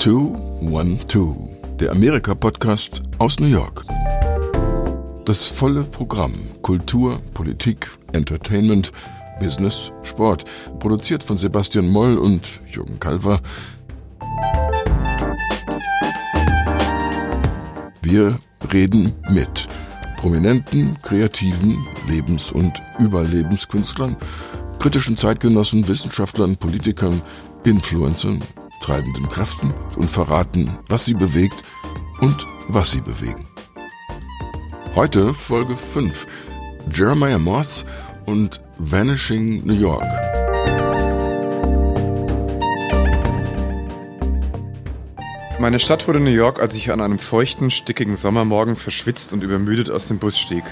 212, der Amerika-Podcast aus New York. Das volle Programm Kultur, Politik, Entertainment, Business, Sport, produziert von Sebastian Moll und Jürgen Kalver. Wir reden mit prominenten, kreativen Lebens- und Überlebenskünstlern, kritischen Zeitgenossen, Wissenschaftlern, Politikern, Influencern, treibenden Kräften und verraten, was sie bewegt und was sie bewegen. Heute Folge 5. Jeremiah Moss und Vanishing New York. Meine Stadt wurde New York, als ich an einem feuchten, stickigen Sommermorgen verschwitzt und übermüdet aus dem Bus stieg.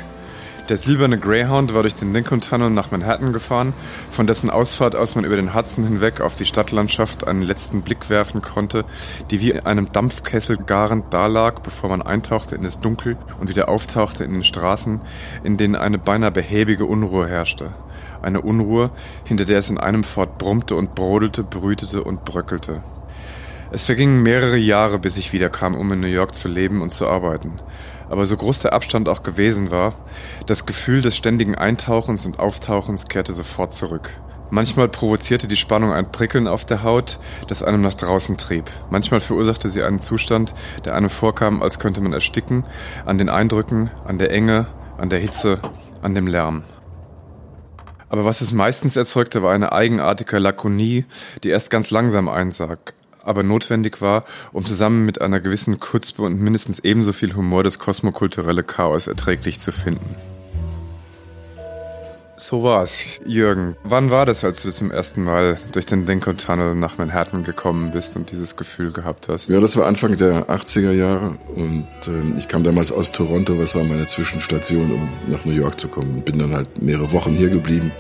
Der silberne Greyhound war durch den Lincoln Tunnel nach Manhattan gefahren, von dessen Ausfahrt aus man über den Hudson hinweg auf die Stadtlandschaft einen letzten Blick werfen konnte, die wie in einem Dampfkessel garend dalag, bevor man eintauchte in das Dunkel und wieder auftauchte in den Straßen, in denen eine beinahe behäbige Unruhe herrschte. Eine Unruhe, hinter der es in einem fort brummte und brodelte, brütete und bröckelte. Es vergingen mehrere Jahre, bis ich wiederkam, um in New York zu leben und zu arbeiten. Aber so groß der Abstand auch gewesen war, das Gefühl des ständigen Eintauchens und Auftauchens kehrte sofort zurück. Manchmal provozierte die Spannung ein Prickeln auf der Haut, das einem nach draußen trieb. Manchmal verursachte sie einen Zustand, der einem vorkam, als könnte man ersticken, an den Eindrücken, an der Enge, an der Hitze, an dem Lärm. Aber was es meistens erzeugte, war eine eigenartige Lakonie, die erst ganz langsam einsag, aber notwendig war, um zusammen mit einer gewissen Kutzpe und mindestens ebenso viel Humor das kosmokulturelle Chaos erträglich zu finden. So war's, Jürgen. Wann war das, als du zum ersten Mal durch den Lincoln Tunnel nach Manhattan gekommen bist und dieses Gefühl gehabt hast? Ja, das war Anfang der 80er Jahre und äh, ich kam damals aus Toronto, was war meine Zwischenstation, um nach New York zu kommen. Bin dann halt mehrere Wochen hier geblieben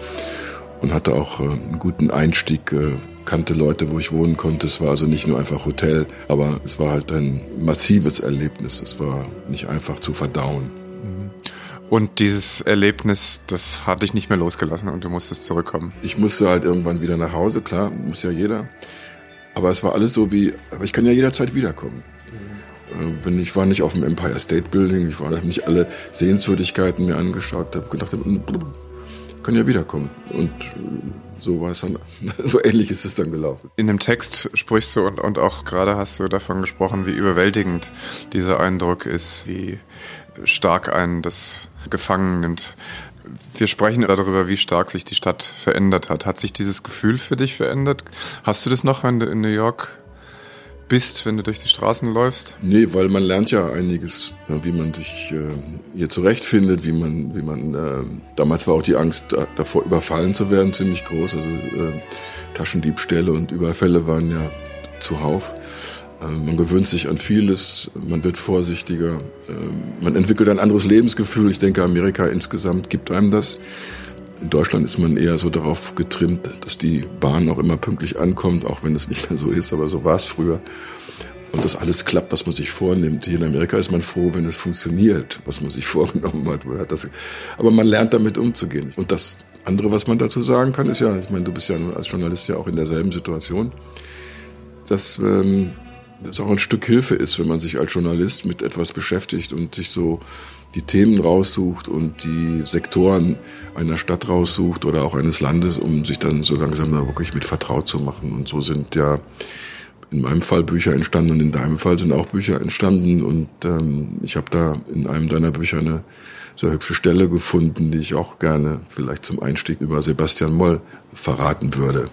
und hatte auch äh, einen guten Einstieg, äh, kannte Leute, wo ich wohnen konnte. Es war also nicht nur einfach Hotel, aber es war halt ein massives Erlebnis. Es war nicht einfach zu verdauen. Und dieses Erlebnis, das hat dich nicht mehr losgelassen und du musstest zurückkommen. Ich musste halt irgendwann wieder nach Hause, klar, muss ja jeder. Aber es war alles so wie, aber ich kann ja jederzeit wiederkommen. Mhm. Wenn ich war nicht auf dem Empire State Building, ich war nicht alle Sehenswürdigkeiten mir angeschaut, habe gedacht, kann ja wiederkommen. Und so war es dann, so ähnlich ist es dann gelaufen. In dem Text sprichst du und, und auch gerade hast du davon gesprochen, wie überwältigend dieser Eindruck ist, wie stark einen das gefangen nimmt. Wir sprechen darüber, wie stark sich die Stadt verändert hat. Hat sich dieses Gefühl für dich verändert? Hast du das noch, du in New York bist, wenn du durch die Straßen läufst? Nee, weil man lernt ja einiges, wie man sich äh, hier zurechtfindet, wie man, wie man, äh, damals war auch die Angst davor überfallen zu werden ziemlich groß, also äh, Taschendiebstähle und Überfälle waren ja zuhauf. Man gewöhnt sich an vieles, man wird vorsichtiger, man entwickelt ein anderes Lebensgefühl. Ich denke, Amerika insgesamt gibt einem das. In Deutschland ist man eher so darauf getrimmt, dass die Bahn auch immer pünktlich ankommt, auch wenn es nicht mehr so ist, aber so war es früher. Und dass alles klappt, was man sich vornimmt. Hier in Amerika ist man froh, wenn es funktioniert, was man sich vorgenommen hat. aber man lernt damit umzugehen. Und das andere, was man dazu sagen kann, ist ja, ich meine, du bist ja als Journalist ja auch in derselben Situation, dass ähm, das auch ein Stück Hilfe ist, wenn man sich als Journalist mit etwas beschäftigt und sich so die Themen raussucht und die Sektoren einer Stadt raussucht oder auch eines Landes, um sich dann so langsam da wirklich mit vertraut zu machen. Und so sind ja in meinem Fall Bücher entstanden und in deinem Fall sind auch Bücher entstanden. Und ähm, ich habe da in einem deiner Bücher eine sehr hübsche Stelle gefunden, die ich auch gerne vielleicht zum Einstieg über Sebastian Moll verraten würde.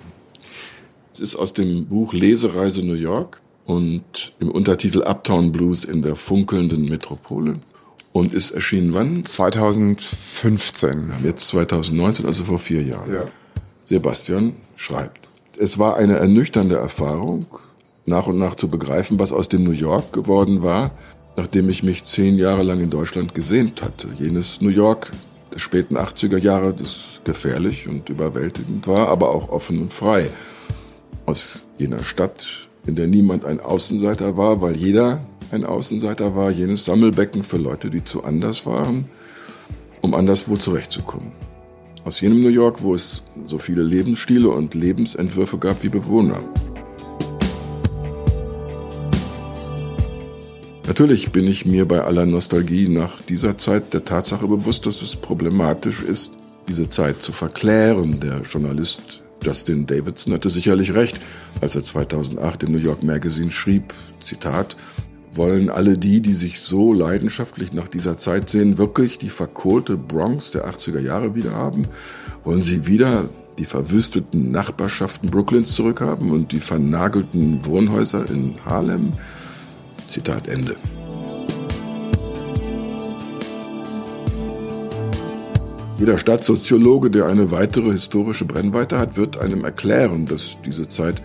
Es ist aus dem Buch Lesereise New York und im Untertitel Uptown Blues in der funkelnden Metropole. Und ist erschienen wann? 2015. Jetzt 2019, also vor vier Jahren. Ja. Sebastian schreibt. Es war eine ernüchternde Erfahrung, nach und nach zu begreifen, was aus dem New York geworden war, nachdem ich mich zehn Jahre lang in Deutschland gesehnt hatte. Jenes New York der späten 80er Jahre, das gefährlich und überwältigend war, aber auch offen und frei. Aus jener Stadt, in der niemand ein Außenseiter war, weil jeder ein Außenseiter war, jenes Sammelbecken für Leute, die zu anders waren, um anderswo zurechtzukommen. Aus jenem New York, wo es so viele Lebensstile und Lebensentwürfe gab wie Bewohner. Natürlich bin ich mir bei aller Nostalgie nach dieser Zeit der Tatsache bewusst, dass es problematisch ist, diese Zeit zu verklären. Der Journalist Justin Davidson hatte sicherlich recht, als er 2008 im New York Magazine schrieb, Zitat, wollen alle die, die sich so leidenschaftlich nach dieser Zeit sehen, wirklich die verkohlte Bronx der 80er Jahre wieder haben? Wollen sie wieder die verwüsteten Nachbarschaften Brooklyns zurückhaben und die vernagelten Wohnhäuser in Harlem? Zitat Ende. Jeder Stadtsoziologe, der eine weitere historische Brennweite hat, wird einem erklären, dass diese Zeit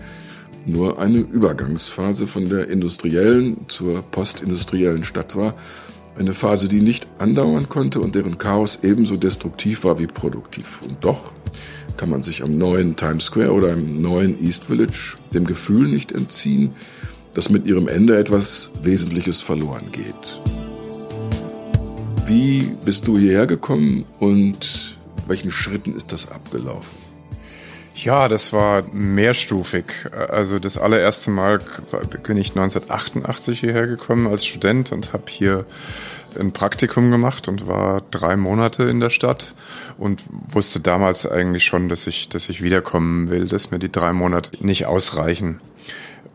nur eine Übergangsphase von der industriellen zur postindustriellen Stadt war. Eine Phase, die nicht andauern konnte und deren Chaos ebenso destruktiv war wie produktiv. Und doch kann man sich am neuen Times Square oder im neuen East Village dem Gefühl nicht entziehen, dass mit ihrem Ende etwas Wesentliches verloren geht. Wie bist du hierher gekommen und welchen Schritten ist das abgelaufen? Ja, das war mehrstufig. Also das allererste Mal bin ich 1988 hierher gekommen als Student und habe hier ein Praktikum gemacht und war drei Monate in der Stadt und wusste damals eigentlich schon, dass ich, dass ich wiederkommen will, dass mir die drei Monate nicht ausreichen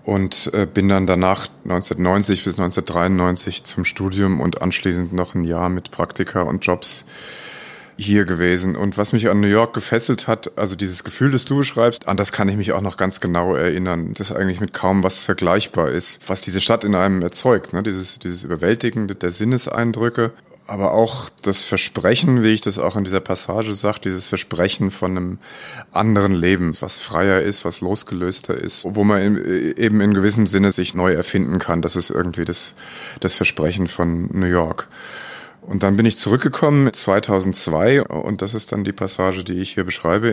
und äh, bin dann danach 1990 bis 1993 zum Studium und anschließend noch ein Jahr mit Praktika und Jobs hier gewesen. Und was mich an New York gefesselt hat, also dieses Gefühl, das du beschreibst, an das kann ich mich auch noch ganz genau erinnern, das eigentlich mit kaum was vergleichbar ist, was diese Stadt in einem erzeugt, ne? dieses, dieses Überwältigende der Sinneseindrücke aber auch das Versprechen, wie ich das auch in dieser Passage sage, dieses Versprechen von einem anderen Leben, was freier ist, was losgelöster ist, wo man eben in gewissem Sinne sich neu erfinden kann. Das ist irgendwie das, das Versprechen von New York. Und dann bin ich zurückgekommen 2002 und das ist dann die Passage, die ich hier beschreibe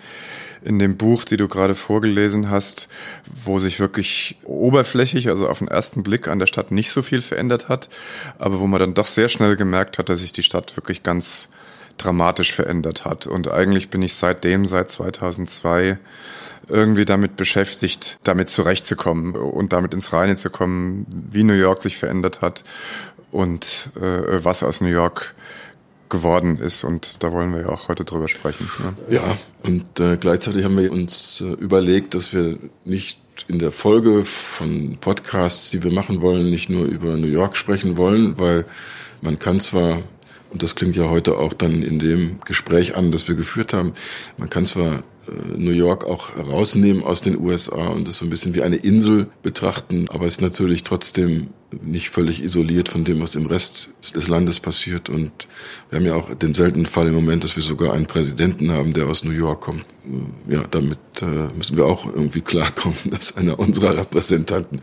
in dem Buch, die du gerade vorgelesen hast, wo sich wirklich oberflächlich, also auf den ersten Blick an der Stadt nicht so viel verändert hat, aber wo man dann doch sehr schnell gemerkt hat, dass sich die Stadt wirklich ganz dramatisch verändert hat. Und eigentlich bin ich seitdem, seit 2002, irgendwie damit beschäftigt, damit zurechtzukommen und damit ins Reine zu kommen, wie New York sich verändert hat und äh, was aus New York geworden ist. Und da wollen wir ja auch heute drüber sprechen. Ja, ja und äh, gleichzeitig haben wir uns äh, überlegt, dass wir nicht in der Folge von Podcasts, die wir machen wollen, nicht nur über New York sprechen wollen, weil man kann zwar, und das klingt ja heute auch dann in dem Gespräch an, das wir geführt haben, man kann zwar äh, New York auch rausnehmen aus den USA und es so ein bisschen wie eine Insel betrachten, aber es ist natürlich trotzdem nicht völlig isoliert von dem, was im Rest des Landes passiert. Und wir haben ja auch den seltenen Fall im Moment, dass wir sogar einen Präsidenten haben, der aus New York kommt. Ja, damit äh, müssen wir auch irgendwie klarkommen, dass einer unserer Repräsentanten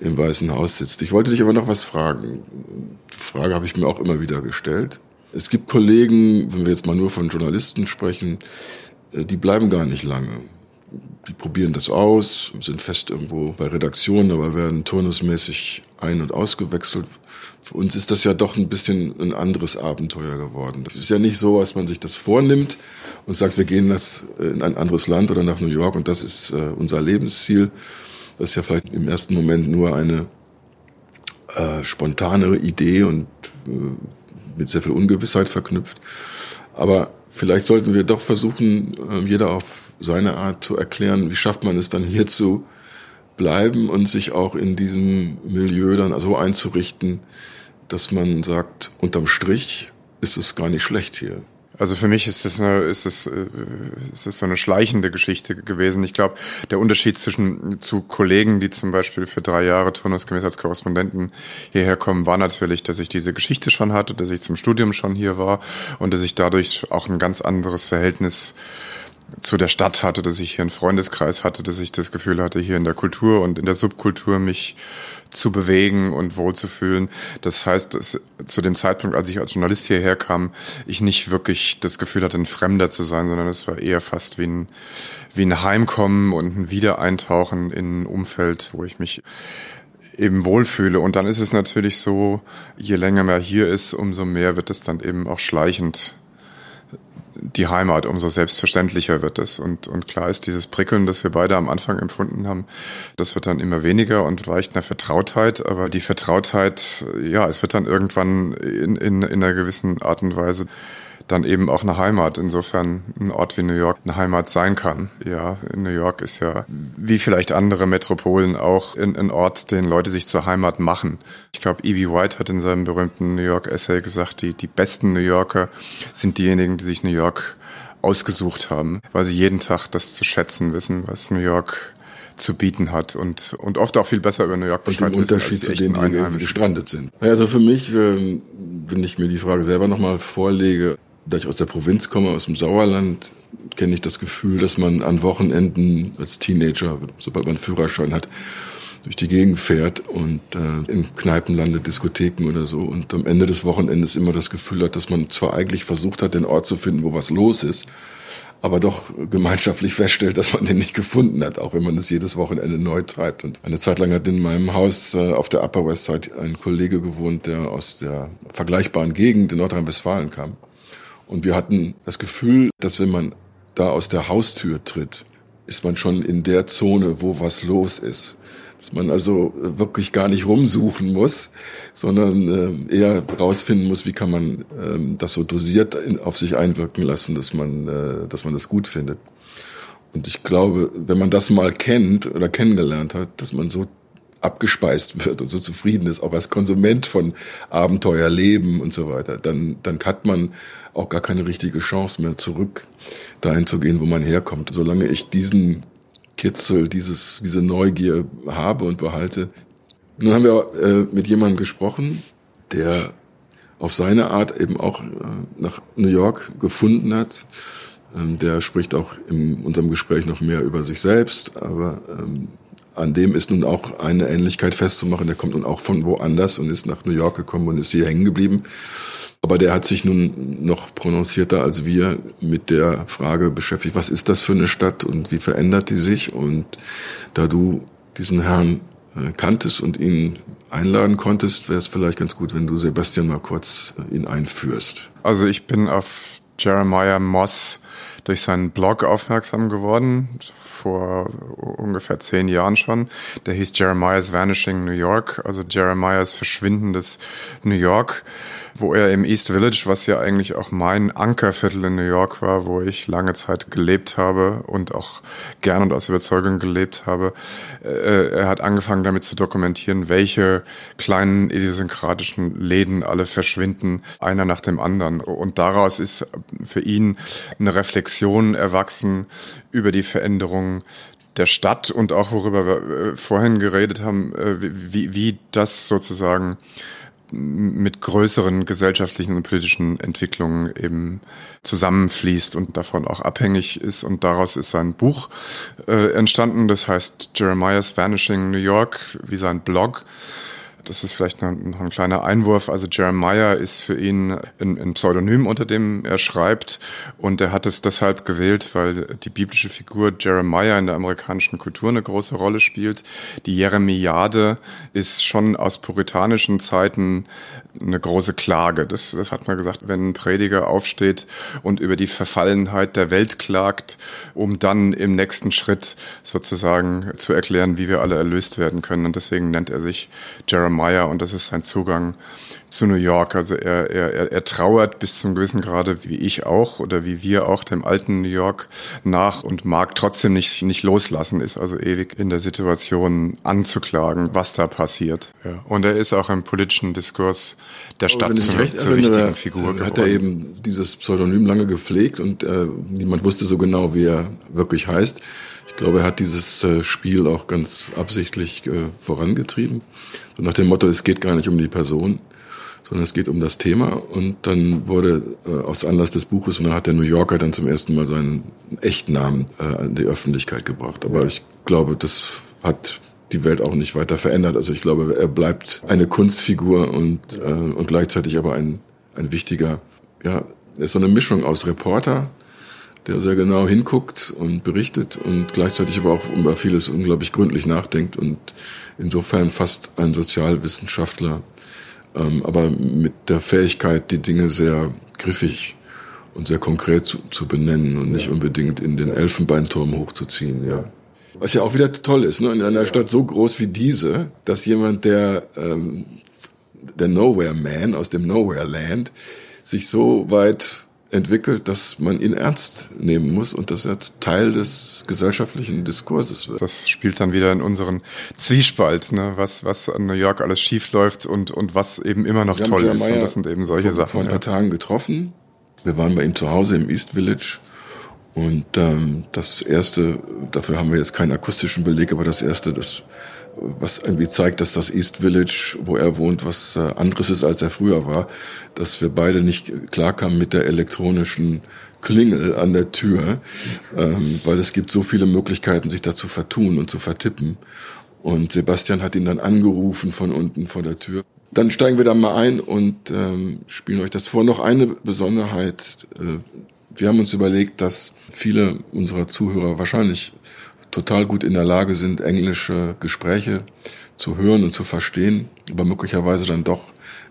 im Weißen Haus sitzt. Ich wollte dich aber noch was fragen. Die Frage habe ich mir auch immer wieder gestellt. Es gibt Kollegen, wenn wir jetzt mal nur von Journalisten sprechen, äh, die bleiben gar nicht lange. Die probieren das aus, sind fest irgendwo bei Redaktionen, aber werden turnusmäßig ein- und ausgewechselt. Für uns ist das ja doch ein bisschen ein anderes Abenteuer geworden. Es ist ja nicht so, dass man sich das vornimmt und sagt, wir gehen das in ein anderes Land oder nach New York und das ist äh, unser Lebensziel. Das ist ja vielleicht im ersten Moment nur eine äh, spontanere Idee und äh, mit sehr viel Ungewissheit verknüpft. Aber vielleicht sollten wir doch versuchen, äh, jeder auf seine Art zu erklären, wie schafft man es dann hier zu bleiben und sich auch in diesem Milieu dann so einzurichten, dass man sagt, unterm Strich ist es gar nicht schlecht hier. Also für mich ist es eine, ist es, äh, ist es so eine schleichende Geschichte gewesen. Ich glaube, der Unterschied zwischen zu Kollegen, die zum Beispiel für drei Jahre turnusgemäß als Korrespondenten hierher kommen, war natürlich, dass ich diese Geschichte schon hatte, dass ich zum Studium schon hier war und dass ich dadurch auch ein ganz anderes Verhältnis zu der Stadt hatte, dass ich hier einen Freundeskreis hatte, dass ich das Gefühl hatte, hier in der Kultur und in der Subkultur mich zu bewegen und wohlzufühlen. Das heißt, dass zu dem Zeitpunkt, als ich als Journalist hierher kam, ich nicht wirklich das Gefühl hatte, ein Fremder zu sein, sondern es war eher fast wie ein, wie ein Heimkommen und ein Wiedereintauchen in ein Umfeld, wo ich mich eben wohlfühle. Und dann ist es natürlich so, je länger man hier ist, umso mehr wird es dann eben auch schleichend die Heimat, umso selbstverständlicher wird es. Und, und klar ist dieses Prickeln, das wir beide am Anfang empfunden haben, das wird dann immer weniger und weicht einer Vertrautheit. Aber die Vertrautheit, ja, es wird dann irgendwann in, in, in einer gewissen Art und Weise dann eben auch eine Heimat. Insofern ein Ort wie New York eine Heimat sein kann. Ja, New York ist ja wie vielleicht andere Metropolen auch ein Ort, den Leute sich zur Heimat machen. Ich glaube, E.B. White hat in seinem berühmten New York Essay gesagt, die, die besten New Yorker sind diejenigen, die sich New York ausgesucht haben, weil sie jeden Tag das zu schätzen wissen, was New York zu bieten hat und, und oft auch viel besser über New York Bescheid Und im Unterschied zu denen, die gestrandet sind. Also für mich, ähm, wenn ich mir die Frage selber nochmal vorlege, da ich aus der Provinz komme, aus dem Sauerland, kenne ich das Gefühl, dass man an Wochenenden als Teenager, sobald man Führerschein hat, durch die Gegend fährt und äh, in Kneipen landet, Diskotheken oder so und am Ende des Wochenendes immer das Gefühl hat, dass man zwar eigentlich versucht hat, den Ort zu finden, wo was los ist, aber doch gemeinschaftlich feststellt, dass man den nicht gefunden hat, auch wenn man es jedes Wochenende neu treibt. Und eine Zeit lang hat in meinem Haus äh, auf der Upper West Side ein Kollege gewohnt, der aus der vergleichbaren Gegend in Nordrhein-Westfalen kam. Und wir hatten das Gefühl, dass wenn man da aus der Haustür tritt, ist man schon in der Zone, wo was los ist. Dass man also wirklich gar nicht rumsuchen muss, sondern äh, eher rausfinden muss, wie kann man äh, das so dosiert auf sich einwirken lassen, dass man, äh, dass man das gut findet. Und ich glaube, wenn man das mal kennt oder kennengelernt hat, dass man so abgespeist wird und so zufrieden ist, auch als Konsument von Abenteuer, Leben und so weiter, dann, dann hat man auch gar keine richtige Chance mehr zurück dahin zu gehen, wo man herkommt. Solange ich diesen Kitzel, dieses, diese Neugier habe und behalte. Nun haben wir äh, mit jemandem gesprochen, der auf seine Art eben auch äh, nach New York gefunden hat. Ähm, der spricht auch in unserem Gespräch noch mehr über sich selbst, aber ähm, an dem ist nun auch eine Ähnlichkeit festzumachen. Der kommt nun auch von woanders und ist nach New York gekommen und ist hier hängen geblieben. Aber der hat sich nun noch prononcierter als wir mit der Frage beschäftigt, was ist das für eine Stadt und wie verändert die sich? Und da du diesen Herrn äh, kanntest und ihn einladen konntest, wäre es vielleicht ganz gut, wenn du Sebastian mal kurz äh, ihn einführst. Also ich bin auf Jeremiah Moss durch seinen Blog aufmerksam geworden, vor ungefähr zehn Jahren schon. Der hieß Jeremiah's Vanishing New York, also Jeremiahs verschwindendes New York wo er im East Village, was ja eigentlich auch mein Ankerviertel in New York war, wo ich lange Zeit gelebt habe und auch gern und aus Überzeugung gelebt habe, äh, er hat angefangen damit zu dokumentieren, welche kleinen idiosynkratischen Läden alle verschwinden, einer nach dem anderen. Und daraus ist für ihn eine Reflexion erwachsen über die Veränderungen der Stadt und auch worüber wir äh, vorhin geredet haben, äh, wie, wie das sozusagen mit größeren gesellschaftlichen und politischen Entwicklungen eben zusammenfließt und davon auch abhängig ist. Und daraus ist sein Buch äh, entstanden, das heißt Jeremiah's Vanishing New York, wie sein Blog das ist vielleicht noch, noch ein kleiner Einwurf. Also Jeremiah ist für ihn ein, ein, Pseudonym, unter dem er schreibt. Und er hat es deshalb gewählt, weil die biblische Figur Jeremiah in der amerikanischen Kultur eine große Rolle spielt. Die Jeremiade ist schon aus puritanischen Zeiten eine große Klage. Das, das hat man gesagt, wenn ein Prediger aufsteht und über die Verfallenheit der Welt klagt, um dann im nächsten Schritt sozusagen zu erklären, wie wir alle erlöst werden können. Und deswegen nennt er sich Jeremiah Meyer und das ist sein Zugang zu New York. Also er, er, er trauert bis zum gewissen Grade, wie ich auch oder wie wir auch, dem alten New York nach und mag trotzdem nicht, nicht loslassen, ist also ewig in der Situation anzuklagen, was da passiert. Ja. Und er ist auch im politischen Diskurs der Stadt zur, recht zur erinnere, wichtigen Figur geworden. Hat er eben dieses Pseudonym lange gepflegt und äh, niemand wusste so genau, wie er wirklich heißt. Ich glaube, er hat dieses äh, Spiel auch ganz absichtlich äh, vorangetrieben. So nach dem Motto, es geht gar nicht um die Person, sondern es geht um das Thema. Und dann wurde äh, aus Anlass des Buches, und da hat der New Yorker dann zum ersten Mal seinen echten Namen äh, an die Öffentlichkeit gebracht. Aber ich glaube, das hat die Welt auch nicht weiter verändert. Also ich glaube, er bleibt eine Kunstfigur und, äh, und gleichzeitig aber ein, ein wichtiger, ja, er ist so eine Mischung aus Reporter, der sehr genau hinguckt und berichtet und gleichzeitig aber auch über vieles unglaublich gründlich nachdenkt und insofern fast ein Sozialwissenschaftler, ähm, aber mit der Fähigkeit, die Dinge sehr griffig und sehr konkret zu, zu benennen und nicht unbedingt in den Elfenbeinturm hochzuziehen, ja. Was ja auch wieder toll ist, ne? in einer Stadt so groß wie diese, dass jemand, der ähm, der Nowhere Man aus dem Nowhere Land sich so weit entwickelt, dass man ihn ernst nehmen muss und dass er Teil des gesellschaftlichen Diskurses wird. Das spielt dann wieder in unseren Zwiespalt, ne? was, was an New York alles schief läuft und, und was eben immer noch Wir toll ist. Und das sind eben solche vor, Sachen. Vor ein paar ja. Tagen getroffen. Wir waren bei ihm zu Hause im East Village. Und ähm, das erste, dafür haben wir jetzt keinen akustischen Beleg, aber das erste, das was irgendwie zeigt, dass das East Village, wo er wohnt, was äh, anderes ist, als er früher war, dass wir beide nicht klarkamen mit der elektronischen Klingel an der Tür, ähm, weil es gibt so viele Möglichkeiten, sich da zu vertun und zu vertippen. Und Sebastian hat ihn dann angerufen von unten vor der Tür. Dann steigen wir da mal ein und ähm, spielen euch das vor. Noch eine Besonderheit. Äh, wir haben uns überlegt, dass viele unserer Zuhörer wahrscheinlich total gut in der Lage sind, englische Gespräche zu hören und zu verstehen, aber möglicherweise dann doch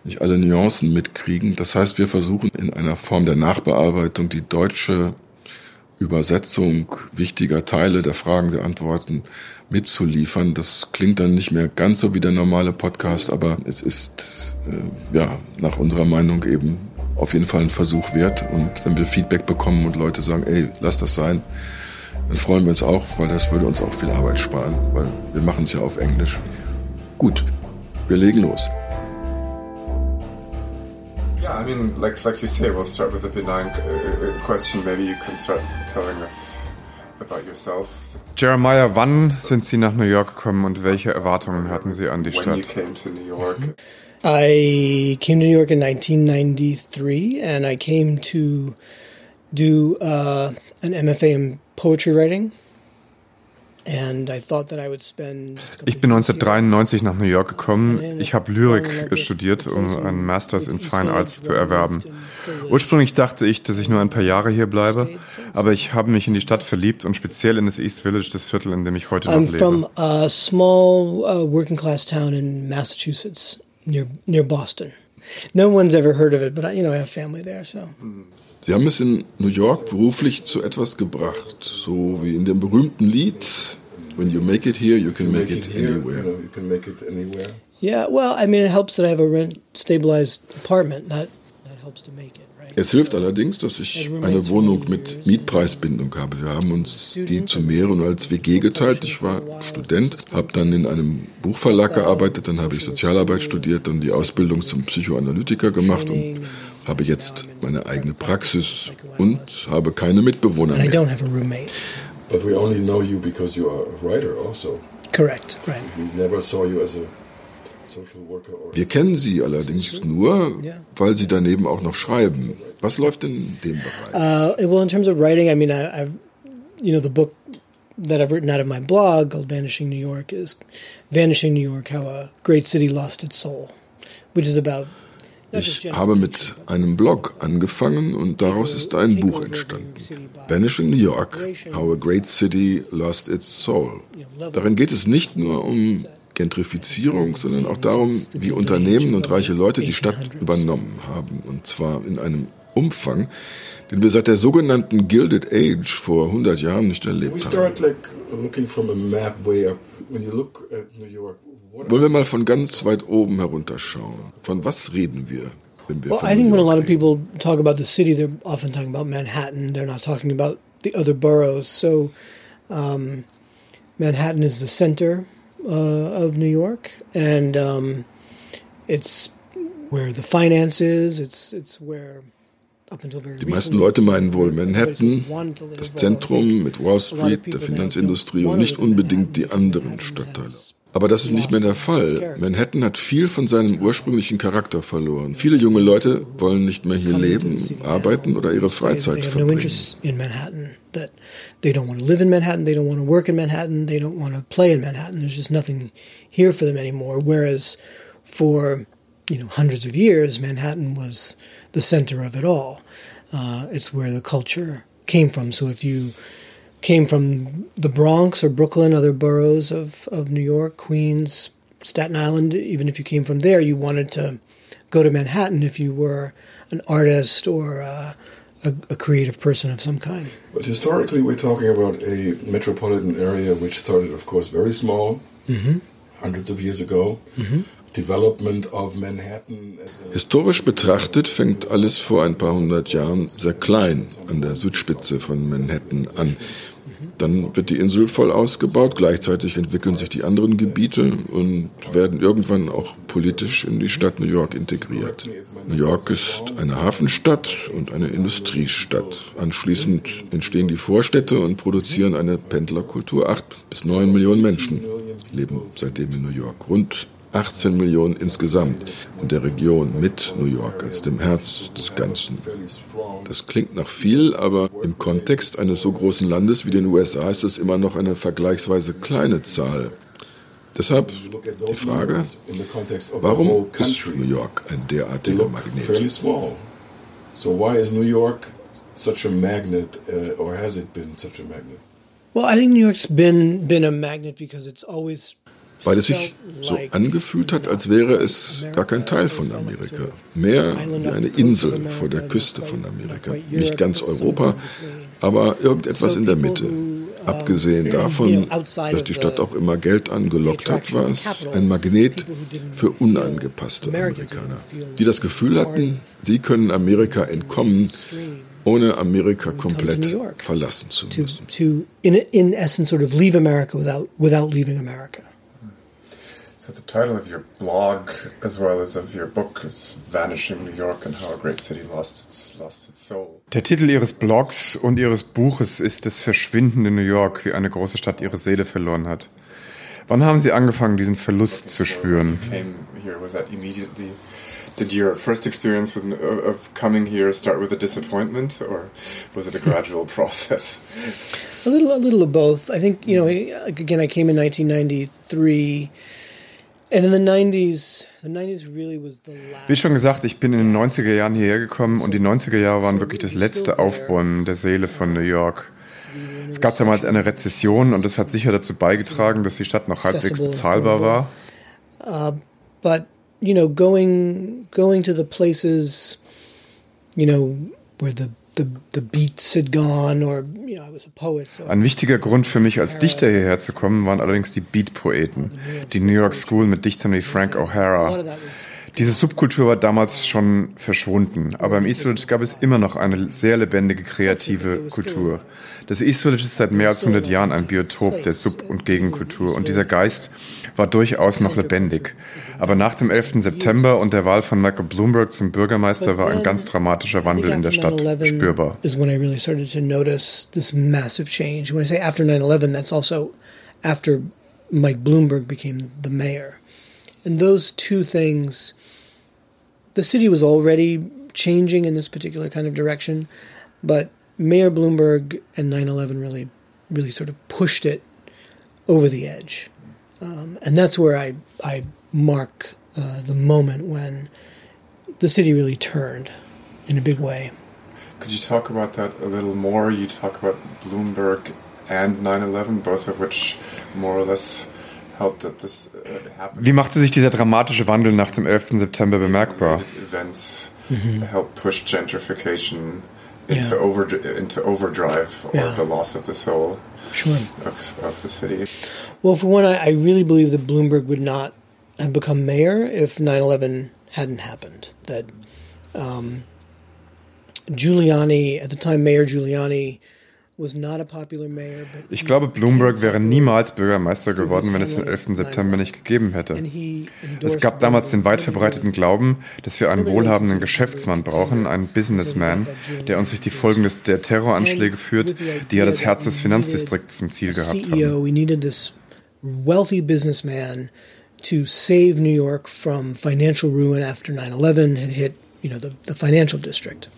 nicht alle Nuancen mitkriegen. Das heißt, wir versuchen in einer Form der Nachbearbeitung die deutsche Übersetzung wichtiger Teile der Fragen, der Antworten mitzuliefern. Das klingt dann nicht mehr ganz so wie der normale Podcast, aber es ist äh, ja nach unserer Meinung eben auf jeden Fall ein Versuch wert. Und wenn wir Feedback bekommen und Leute sagen, ey, lass das sein, dann freuen wir uns auch, weil das würde uns auch viel Arbeit sparen, weil wir machen es ja auf Englisch. Gut, wir legen los. Yeah, I mean, like like you say, we'll start with a benign uh, question. Maybe you can start telling us about yourself. Jeremiah, wann sind Sie nach New York gekommen und welche Erwartungen hatten Sie an die when Stadt? you came to New York. I came to New York in 1993, and I came to do uh, an MFA in poetry writing. And I thought that I would spend just a couple Ich bin years here. 1993 nach New York gekommen. Ich habe Lyrik studiert, um einen Masters in Fine Arts zu erwerben. Ursprünglich dachte ich, dass ich nur ein paar Jahre hier bleibe, aber ich habe mich in die Stadt verliebt und speziell in das East Village, das Viertel, in dem ich heute noch I'm lebe. from a small uh, working class town in Massachusetts near near Boston. No one's ever heard of it, but I, you know I have family there, so. Sie haben es in New York beruflich zu etwas gebracht, so wie in dem berühmten Lied When you make it here, you can make, it, anywhere. you can make it anywhere. Yeah, well, I mean, it helps that I have a rent stabilized apartment. That that helps to make it, right? Es hilft allerdings, dass ich eine Wohnung mit Mietpreisbindung habe. Wir haben uns die zu mehreren als WG geteilt. Ich war Student, habe dann in einem Buchverlag gearbeitet, dann habe ich Sozialarbeit studiert, dann die Ausbildung zum Psychoanalytiker gemacht und habe jetzt meine eigene Praxis und habe keine Mitbewohner and I mehr. don't have a roommate. But we only know you because you are a writer also. Correct, right? We never saw you as a social worker or Wir kennen sie allerdings nur, weil sie daneben auch noch schreiben. Was läuft in dem Bereich? Uh, well, in terms of writing, I mean, I, I've, you know, the book that I've written out of my blog called "Vanishing New York" is "Vanishing New York: How a Great City Lost Its Soul," which is about. Ich habe mit einem Blog angefangen und daraus ist ein Buch entstanden. Vanishing New York, How a Great City Lost Its Soul. Darin geht es nicht nur um Gentrifizierung, sondern auch darum, wie Unternehmen und reiche Leute die Stadt übernommen haben. Und zwar in einem Umfang, den wir seit der sogenannten Gilded Age vor 100 Jahren nicht We erlebt haben. start like looking from a map way up. When you look at New York, what Wollen wir mal von ganz weit oben herunterschauen? Von was reden wir, wenn wir Well, von I think New when a York lot of people talk about the city, they're often talking about Manhattan. They're not talking about the other boroughs. So, um, Manhattan is the center uh, of New York, and um, it's where the finance is. It's it's where Die meisten Leute meinen wohl Manhattan, das Zentrum mit Wall Street, der Finanzindustrie und nicht unbedingt die anderen Stadtteile. Aber das ist nicht mehr der Fall. Manhattan hat viel von seinem ursprünglichen Charakter verloren. Viele junge Leute wollen nicht mehr hier leben, arbeiten oder ihre Freizeit verbringen. they don't want to live in Manhattan. They don't want to work in Manhattan. They don't want to play in Manhattan. There's just nothing here for them anymore. Whereas for you know hundreds of years, Manhattan was the center of it all. Uh, it's where the culture came from. So if you came from the Bronx or Brooklyn, other boroughs of, of New York, Queens, Staten Island, even if you came from there, you wanted to go to Manhattan if you were an artist or a, a a, creative person of some kind. But historically, we're talking about a metropolitan area which started, of course, very small, mm-hmm. hundreds of years ago. Development Historisch betrachtet fängt alles vor ein paar hundert Jahren sehr klein an der Südspitze von Manhattan an. Dann wird die Insel voll ausgebaut, gleichzeitig entwickeln sich die anderen Gebiete und werden irgendwann auch politisch in die Stadt New York integriert. New York ist eine Hafenstadt und eine Industriestadt. Anschließend entstehen die Vorstädte und produzieren eine Pendlerkultur. Acht bis neun Millionen Menschen leben seitdem in New York. Rund 18 Millionen insgesamt in der Region mit New York als dem Herz des Ganzen. Das klingt nach viel, aber im Kontext eines so großen Landes wie den USA ist es immer noch eine vergleichsweise kleine Zahl. Deshalb die Frage, in the context of the warum ist country. New York ein derartiger Magnet? small. So why is New York such a magnet, uh, or has it been such a magnet? Well, I think New York's been been a magnet because it's always Weil es sich so angefühlt hat, als wäre es gar kein Teil von Amerika. Mehr wie eine Insel vor der Küste von Amerika. Nicht ganz Europa, aber irgendetwas in der Mitte. Abgesehen davon, dass die Stadt auch immer Geld angelockt hat, war es ein Magnet für unangepasste Amerikaner, die das Gefühl hatten, sie können Amerika entkommen, ohne Amerika komplett verlassen zu müssen. So the title of your blog, as well as of your book, is "Vanishing New York and How a Great City Lost Its Lost Its Soul." Der Titel Ihres Blogs und Ihres Buches ist "Das Verschwinden in New York, wie eine große Stadt ihre Seele verloren hat." Wann haben Sie angefangen, diesen Verlust zu spüren? came here was that immediately did your first experience with of coming here start with a disappointment or was it a gradual process A little, a little of both. I think you know. Again, I came in 1993, Wie schon gesagt, ich bin in den 90er Jahren hierher gekommen und die 90er Jahre waren wirklich das letzte Aufbäumen der Seele von New York. Es gab damals eine Rezession und das hat sicher dazu beigetragen, dass die Stadt noch halbwegs bezahlbar war. but you know, going going to the places, you know, where the the beats had gone, or you know, I was a poet, so. Ein wichtiger Grund für mich als Dichter hierher zu kommen, waren allerdings die Beat-Poeten, die New York School mit Dichtern wie Frank O'Hara. Diese Subkultur war damals schon verschwunden, aber im East Village gab es immer noch eine sehr lebendige kreative Kultur. Das East Village ist seit mehr als 100 Jahren ein Biotop der Sub- und Gegenkultur. Und dieser Geist war durchaus noch lebendig. Aber nach dem 11. September und der Wahl von Michael Bloomberg zum Bürgermeister war ein ganz dramatischer Wandel in der Stadt spürbar. Is when I really started to notice this massive change. When I say after 9/11, that's also after Mike Bloomberg became the mayor, and those two things. The city was already changing in this particular kind of direction, but Mayor Bloomberg and 9/11 really, really sort of pushed it over the edge, um, and that's where I I mark uh, the moment when the city really turned in a big way. could you talk about that a little more you talk about bloomberg and 9-11 both of which more or less helped that this uh, happened Wie machte sich dieser dramatische Wandel nach dem 11. September bemerkbar? events helped push gentrification Yeah. into over into overdrive or Yeah. the loss of the soul Sure. of, of the city Well, for one, I, I really believe that Bloomberg would not have become mayor if 9 11 hadn't happened. That um, Giuliani, at the time, Mayor Giuliani, was not a popular mayor. But Ich glaube, Bloomberg wäre niemals Bürgermeister geworden, wenn es den 11. September nicht gegeben hätte. Es gab damals den weit verbreiteten Glauben, dass wir einen wohlhabenden Geschäftsmann brauchen, einen Businessman, der uns durch die Folgen der Terroranschläge führt, die ja das Herz des Finanzdistrikts zum Ziel gehabt haben. CEO, we needed this wealthy businessman to save New York from financial ruin after 9/11 had hit, you know, the, the financial district.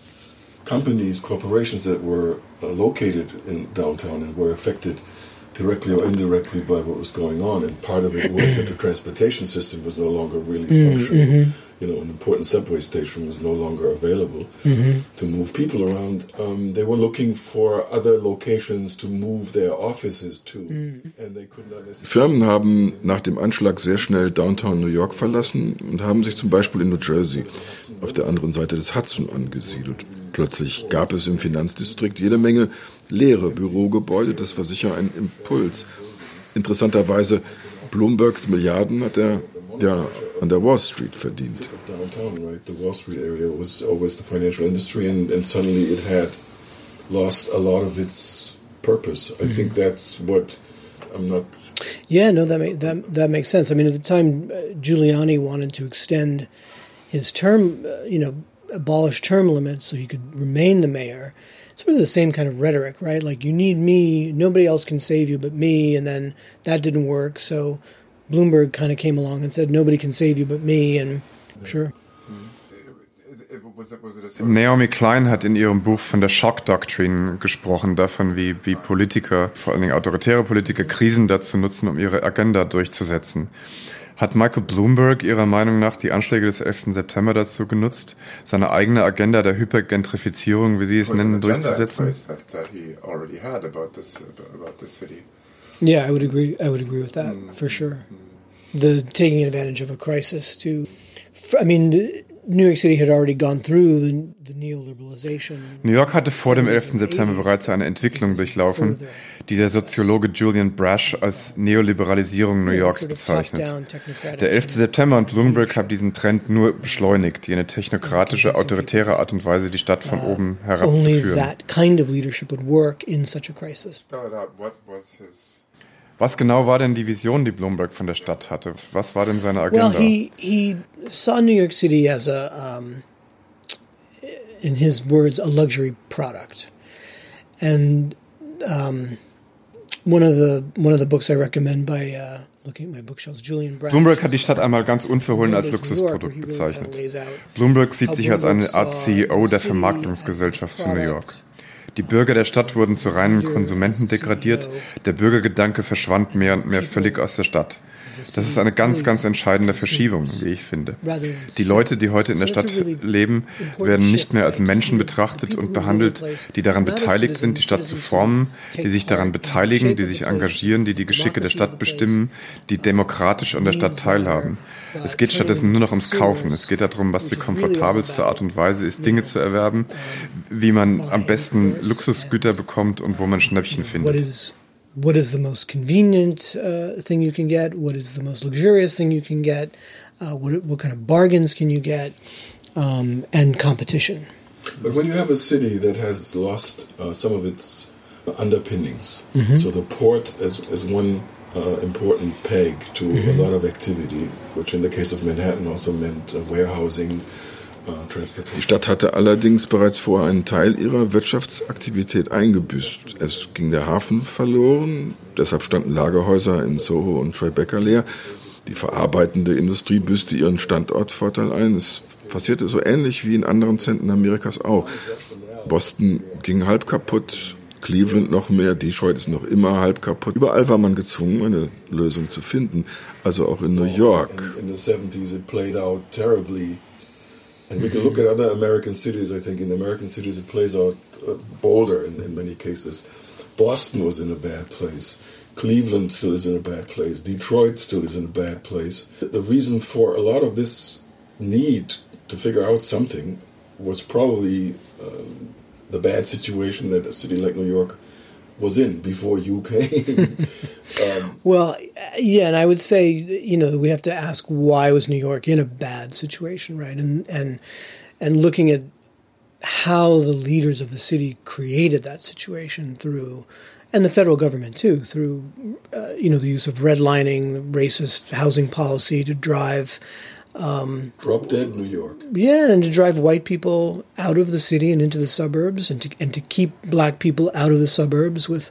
Companies, corporations that were uh, located in downtown and were affected directly or indirectly by what was going on. And part of it was that the transportation system was no longer really functioning. You know, an important subway station was no longer available to move people around. Um, they were looking for other locations to move their offices to, and they could not necessarily. Firmen haben nach dem Anschlag sehr schnell Downtown New York verlassen und haben sich zum Beispiel in New Jersey auf der anderen Seite des Hudson angesiedelt. Plötzlich gab es im Finanzdistrikt jede Menge leere Bürogebäude. Das war sicher ein Impuls. Interessanterweise, Bloombergs Milliarden hat er ja an der Wall Street verdient. Downtown, right? The Wall Street area was always the financial industry, and, and suddenly it had lost a lot of its purpose. I think that's what I'm not. Yeah, no, that make, that that makes sense. I mean, at the time, uh, Giuliani wanted to extend his term, uh, you know, abolish term limits so he could remain the mayor. Sort of the same kind of rhetoric, right? Like you need me, nobody else can save you but me, and then that didn't work. So Bloomberg kind of came along and said nobody can save you but me, and sure. Naomi Klein hat in ihrem Buch von der Shock Doctrine gesprochen, davon, wie, wie Politiker, vor allen Dingen autoritäre Politiker, Krisen dazu nutzen, um ihre Agenda durchzusetzen. Hat Michael Bloomberg Ihrer Meinung nach die Anschläge des 11. September dazu genutzt, seine eigene Agenda der Hypergentrifizierung, wie Sie es nennen, durchzusetzen? Yeah, I would agree. I would agree with that for sure. The taking advantage of a crisis to, I mean, New York City had already gone through the, the neoliberalization. New York hatte vor dem 11. September bereits eine Entwicklung durchlaufen, die der Soziologe Julian Brash als Neoliberalisierung New Yorks bezeichnet. Der 11. September und Bloomberg haben diesen Trend nur beschleunigt, jene technokratische, autoritäre Art und Weise, die Stadt von oben herab zu Only führen. that kind of leadership would work in such a crisis. Was genau war denn die Vision, die Bloomberg von der Stadt hatte? Was war denn seine Well, Agenda? he he saw New York City as a, um, in his words, a luxury product, and um, one of the one of the books I recommend by uh, looking at my bookshelves, Julian Brash. Bloomberg hat die Stadt einmal ganz unverhohlen als Luxusprodukt bezeichnet. Bloomberg sieht sich als eine Art CEO der Vermarktungsgesellschaft von New York. Die Bürger der Stadt wurden zu reinen Konsumenten a degradiert. Der Bürgergedanke verschwand mehr und mehr völlig aus der Stadt. Das ist eine ganz, ganz entscheidende Verschiebung, wie ich finde. Die Leute, die heute in der Stadt leben, werden nicht mehr als Menschen betrachtet und behandelt, die daran beteiligt sind, die Stadt zu formen, die sich daran beteiligen, die sich engagieren, die die Geschicke der Stadt bestimmen, die demokratisch an der Stadt teilhaben. Es geht stattdessen nur noch ums Kaufen. Es geht darum, was die komfortabelste Art und Weise ist, Dinge zu erwerben, wie man am besten Luxusgüter bekommt und wo man Schnäppchen findet. What is the most convenient uh, thing you can get? What is the most luxurious thing you can get? Uh, what what kind of bargains can you get? Um, and competition. But when you have a city that has lost uh, some of its underpinnings, so the port is, is one uh, important peg to a lot of activity, which in the case of Manhattan also meant uh, warehousing, Die. Stadt hatte allerdings bereits vorher einen Teil ihrer Wirtschaftsaktivität eingebüßt. Es ging der Hafen verloren, deshalb standen Lagerhäuser in Soho und Tribeca leer. Die verarbeitende Industrie büßte ihren Standortvorteil ein. Es passierte so ähnlich wie in anderen Zentren Amerikas auch. Boston ging halb kaputt, Cleveland noch mehr, Detroit ist noch immer halb kaputt. Überall war man gezwungen, eine Lösung zu finden, also auch in New York. In, in And we can look at other American cities. I think in American cities, it plays out uh, bolder in, in many cases. Boston was in a bad place. Cleveland still is in a bad place. Detroit still is in a bad place. The reason for a lot of this need to figure out something was probably um, the bad situation that a city like New York was in before you came. um, Well, yeah, and I would say you know we have to ask why was New York in a bad situation, right? And and and looking at how the leaders of the city created that situation through, and the federal government too, through uh, you know the use of redlining, racist housing policy to drive. Drop dead New York. Yeah, and to drive white people out of the city and into the suburbs, and to and to keep black people out of the suburbs with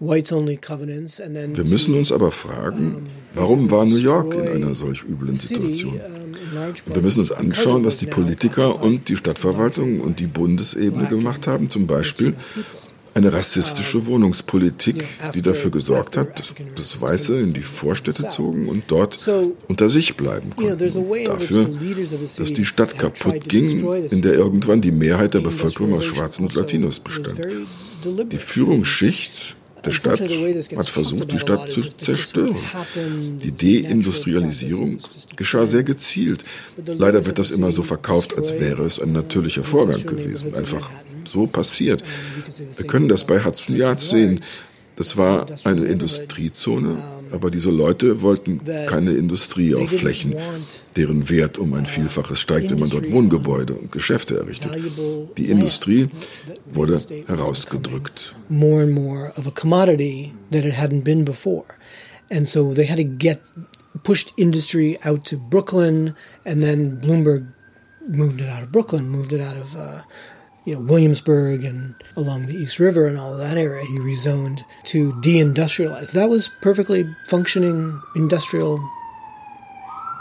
whites only covenants, and then Wir müssen uns aber fragen, warum war New York in einer solch üblen Situation? Und wir müssen uns anschauen, was die Politiker und die Stadtverwaltung und die Bundesebene gemacht haben. Zum Beispiel eine rassistische Wohnungspolitik, die dafür gesorgt hat, dass Weiße in die Vorstädte zogen und dort unter sich bleiben konnten. Dafür, dass die Stadt kaputt ging, in der irgendwann die Mehrheit der Bevölkerung aus Schwarzen und Latinos bestand. Die Führungsschicht der Stadt hat versucht, die Stadt zu zerstören. Die Deindustrialisierung geschah sehr gezielt. Leider wird das immer so verkauft, als wäre es ein natürlicher Vorgang gewesen. Einfach so passiert. Wir können das bei Hudson Yards sehen. Das war eine Industriezone, aber diese Leute wollten keine Industrie auf Flächen, deren Wert um ein Vielfaches steigt, wenn man dort Wohngebäude und Geschäfte errichtet. Die Industrie wurde herausgedrückt. More and more of a commodity that it hadn't been before. And so they had to get pushed industry out to Brooklyn and then Bloomberg moved it out of Brooklyn, moved it out of uh, you know, Williamsburg and along the East River and all of that area, he rezoned to deindustrialize. That was perfectly functioning industrial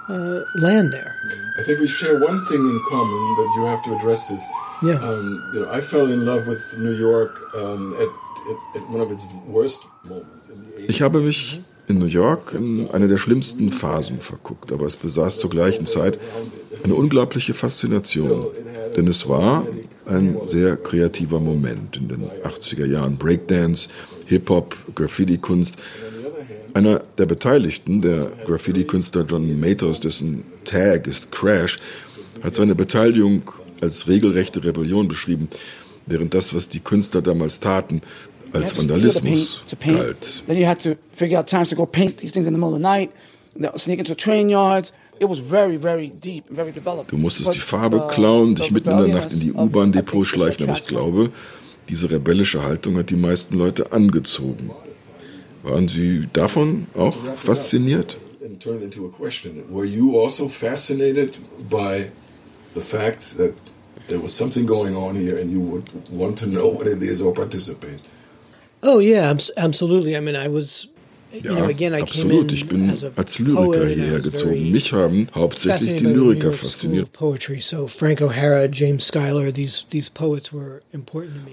uh, land there. I think we share one thing in common, but you have to address this. Yeah. Um, you know, I fell in love with New York um, at, at, at, one of its worst moments. Ich habe mich in New York in eine der schlimmsten Phasen verguckt, aber es besaß zur gleichen Zeit eine unglaubliche Faszination, denn es war ein sehr kreativer Moment in den 80er Jahren. Breakdance, Hip-Hop, Graffiti-Kunst. Einer der Beteiligten, der Graffiti-Künstler John Matos, dessen Tag ist Crash, hat seine Beteiligung als regelrechte Rebellion beschrieben, während das, was die Künstler damals taten, als Vandalismus galt. Then you had to figure out times to go paint these things in the middle of the night, sneak into train yards. It was very, very deep and very developed. Du musstest die Farbe klauen, dich mitten in der Nacht in die U-Bahn-Depots schleichen, aber ich glaube, diese rebellische Haltung hat die meisten Leute angezogen. Waren Sie davon auch fasziniert? Also fascinated by the fact that there was something going on here and you would want to know what it is or participate? Oh yeah, abs- absolutely. I mean, I was. You Ja, know, again, absolut. Ich bin als Lyriker hierher gezogen. Mich haben hauptsächlich die Lyriker fasziniert.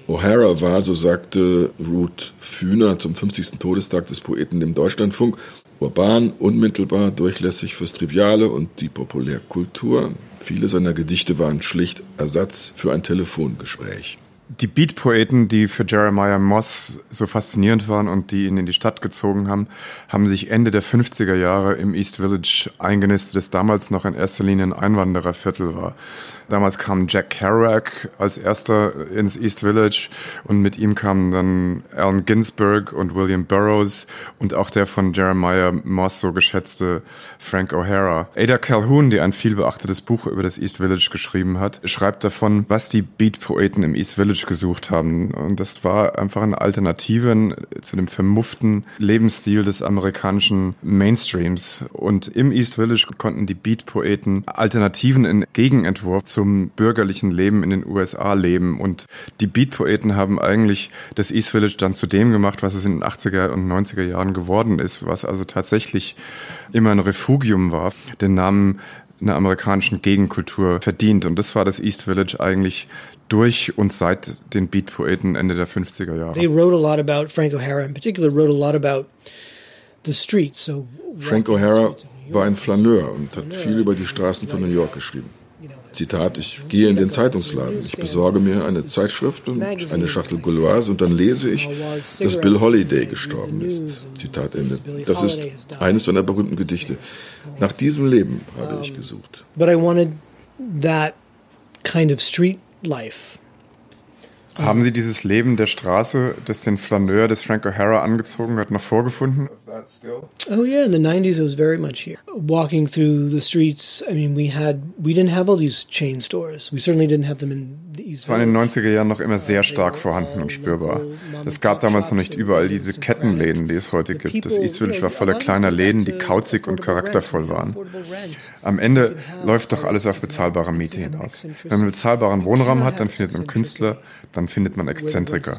O'Hara war, so sagte Ruth Fühner zum 50. Todestag des Poeten im Deutschlandfunk, urban, unmittelbar, durchlässig fürs Triviale und die Populärkultur. Viele seiner Gedichte waren schlicht Ersatz für ein Telefongespräch. Die Beat-Poeten, die für Jeremiah Moss so faszinierend waren und die ihn in die Stadt gezogen haben, haben sich Ende der 50er Jahre im East Village eingenistet, das damals noch in erster Linie ein Einwandererviertel war. Damals kam Jack Kerouac als erster ins East Village und mit ihm kamen dann Allen Ginsberg und William Burroughs und auch der von Jeremiah Moss so geschätzte Frank O'Hara. Ada Calhoun, die ein vielbeachtetes Buch über das East Village geschrieben hat, schreibt davon, was die Beat-Poeten im East Village gesucht haben. Und das war einfach eine Alternative zu dem vermufften Lebensstil des amerikanischen Mainstreams. Und im East Village konnten die Beat-Poeten Alternativen in Gegenentwurf zum bürgerlichen Leben in den USA leben. Und die Beat-Poeten haben eigentlich das East Village dann zu dem gemacht, was es in den 80er und 90er Jahren geworden ist, was also tatsächlich immer ein Refugium war, den Namen einer amerikanischen Gegenkultur verdient. Und das war das East Village eigentlich durch und seit den Beat-Poeten Ende der 50er Jahre. They wrote a lot about Frank O'Hara in particular. Wrote a lot about the streets. So Frank O'Hara war ein Flaneur und hat viel über die Straßen von New York geschrieben. Zitat, ich gehe in den Zeitungsladen, ich besorge mir eine Zeitschrift und eine Schachtel Gauloise und dann lese ich, dass Bill Holiday gestorben ist. Zitat Ende. Das ist eines seiner berühmten Gedichte. Nach diesem Leben habe ich gesucht. But I wanted that kind of street life. Haben Sie dieses Leben der Straße, das den Flaneur des Frank O'Hara angezogen hat, noch vorgefunden? That still? Oh yeah, in the '90s it was very much here. Walking through the streets, I mean, we had we didn't have all these chain stores. We certainly didn't have them in the East Es war in den Village. 90er Jahren noch immer sehr stark vorhanden und spürbar. Es gab damals noch nicht überall diese Kettenläden, die es heute gibt. Das East Village war voller kleiner Läden, die kauzig und charaktervoll waren. Am Ende läuft doch alles auf bezahlbare Miete hinaus. Wenn man bezahlbaren Wohnraum hat, dann findet man Künstler, dann findet man Exzentriker.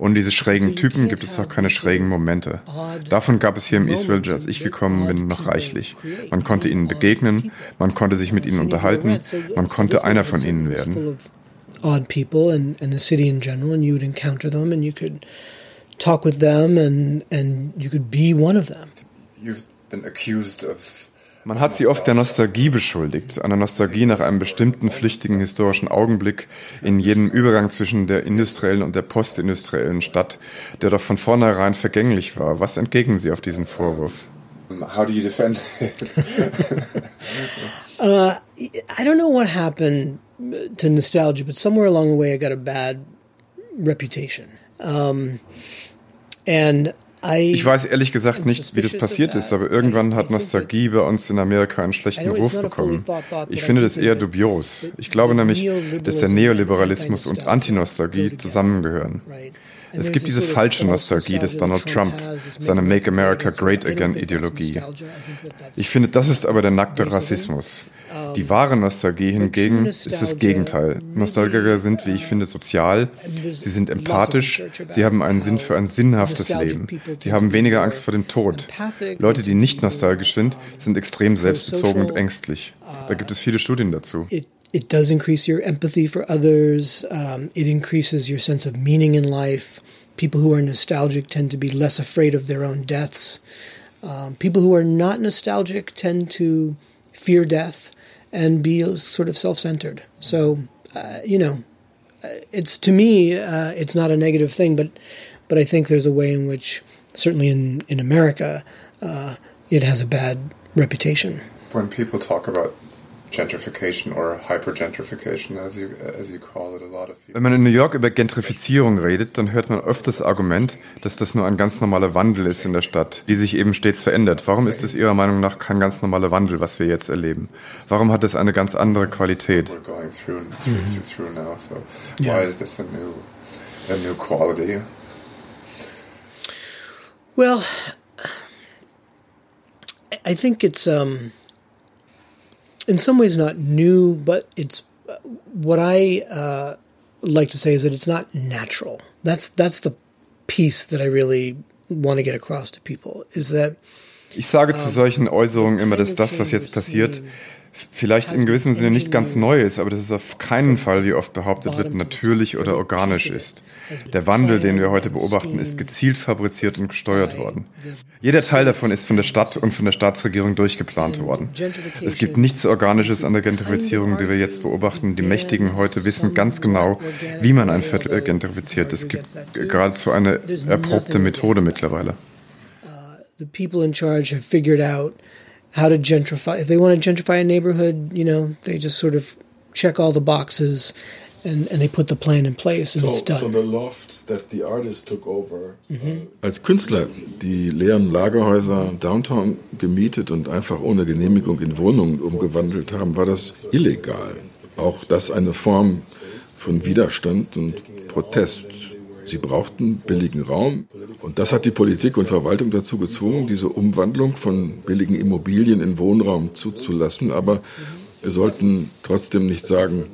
Und diese schrägen Typen gibt es auch keine schrägen Momente. Davon gab es hier im East Village, als ich gekommen bin, noch reichlich. Man konnte ihnen begegnen, man konnte sich mit ihnen unterhalten, man konnte einer von ihnen werden. Odd people and, and the city in general, and you would encounter them, and you could talk with them, and and you could be one of them. You've been accused of Man hat sie oft der Nostalgie beschuldigt, einer Nostalgie nach einem bestimmten flüchtigen historischen Augenblick in jedem Übergang zwischen der industriellen und der postindustriellen Stadt, der doch von vornherein vergänglich war. Was entgegnen Sie auf diesen Vorwurf? How do you defend it? uh, I don't know what happened to nostalgia, but somewhere along the way I got a bad reputation. Um, and ich weiß ehrlich gesagt nicht, wie das passiert ist, aber irgendwann hat Nostalgie bei uns in Amerika einen schlechten Ruf bekommen. Ich finde das eher dubios. Ich glaube nämlich, dass der Neoliberalismus und Antinostalgie zusammengehören. Es gibt diese falsche Nostalgie des Donald Trump, seine Make America Great Again Ideologie. Ich finde, das ist aber der nackte Rassismus. Die wahre Nostalgie hingegen ist das Gegenteil. Nostalgiker sind, wie ich finde, sozial, sie sind empathisch, sie haben einen Sinn für ein sinnhaftes Leben, sie haben weniger Angst vor dem Tod. Leute, die nicht nostalgisch sind, sind extrem selbstbezogen und ängstlich. Da gibt es viele Studien dazu. It does increase your empathy for others. Um, it increases your sense of meaning in life. People who are nostalgic tend to be less afraid of their own deaths. Um, people who are not nostalgic tend to fear death and be sort of self-centered. So, uh, you know, it's to me, uh, it's not a negative thing, but but I think there's a way in which, certainly in in America, uh, it has a bad reputation. When people talk about gentrification or hypergentrification, as you, as you call it, a lot of people. Wenn man in New York über Gentrifizierung redet, dann hört man oft das Argument, dass das nur ein ganz normaler Wandel ist in der Stadt, die sich eben stets verändert. Warum ist es Ihrer Meinung nach kein ganz normaler Wandel, was wir jetzt erleben? Warum hat es eine ganz andere Qualität? We're going through, through, through now, so why is this a new, a new quality? Well, I think it's um, in some ways not new, but it's what I uh, like to say is that it's not natural. That's that's the piece that I really want to get across to people is that. Ich sage zu solchen Äußerungen immer, dass das, was jetzt passiert, vielleicht in gewissem Sinne nicht ganz neu ist, aber dass es auf keinen Fall, wie oft behauptet wird, natürlich oder organisch ist. Der Wandel, den wir heute beobachten, ist gezielt fabriziert und gesteuert worden. Jeder Teil davon ist von der Stadt und von der Staatsregierung durchgeplant worden. Es gibt nichts Organisches an der Gentrifizierung, die wir jetzt beobachten. Die Mächtigen heute wissen ganz genau, wie man ein Viertel gentrifiziert. Es gibt geradezu eine erprobte Methode mittlerweile. The people in charge have figured out how to gentrify. If they want to gentrify a neighborhood, you know, they just sort of check all the boxes and, and they put the plan in place and So, it's done. so the lofts that the artist took over. uh, Als Künstler die leeren Lagerhäuser downtown gemietet und einfach ohne Genehmigung in Wohnungen umgewandelt haben, war das illegal. Auch das eine Form von Widerstand und Protest. Sie brauchten billigen Raum und das hat die Politik und Verwaltung dazu gezwungen, diese Umwandlung von billigen Immobilien in Wohnraum zuzulassen. Aber wir sollten trotzdem nicht sagen,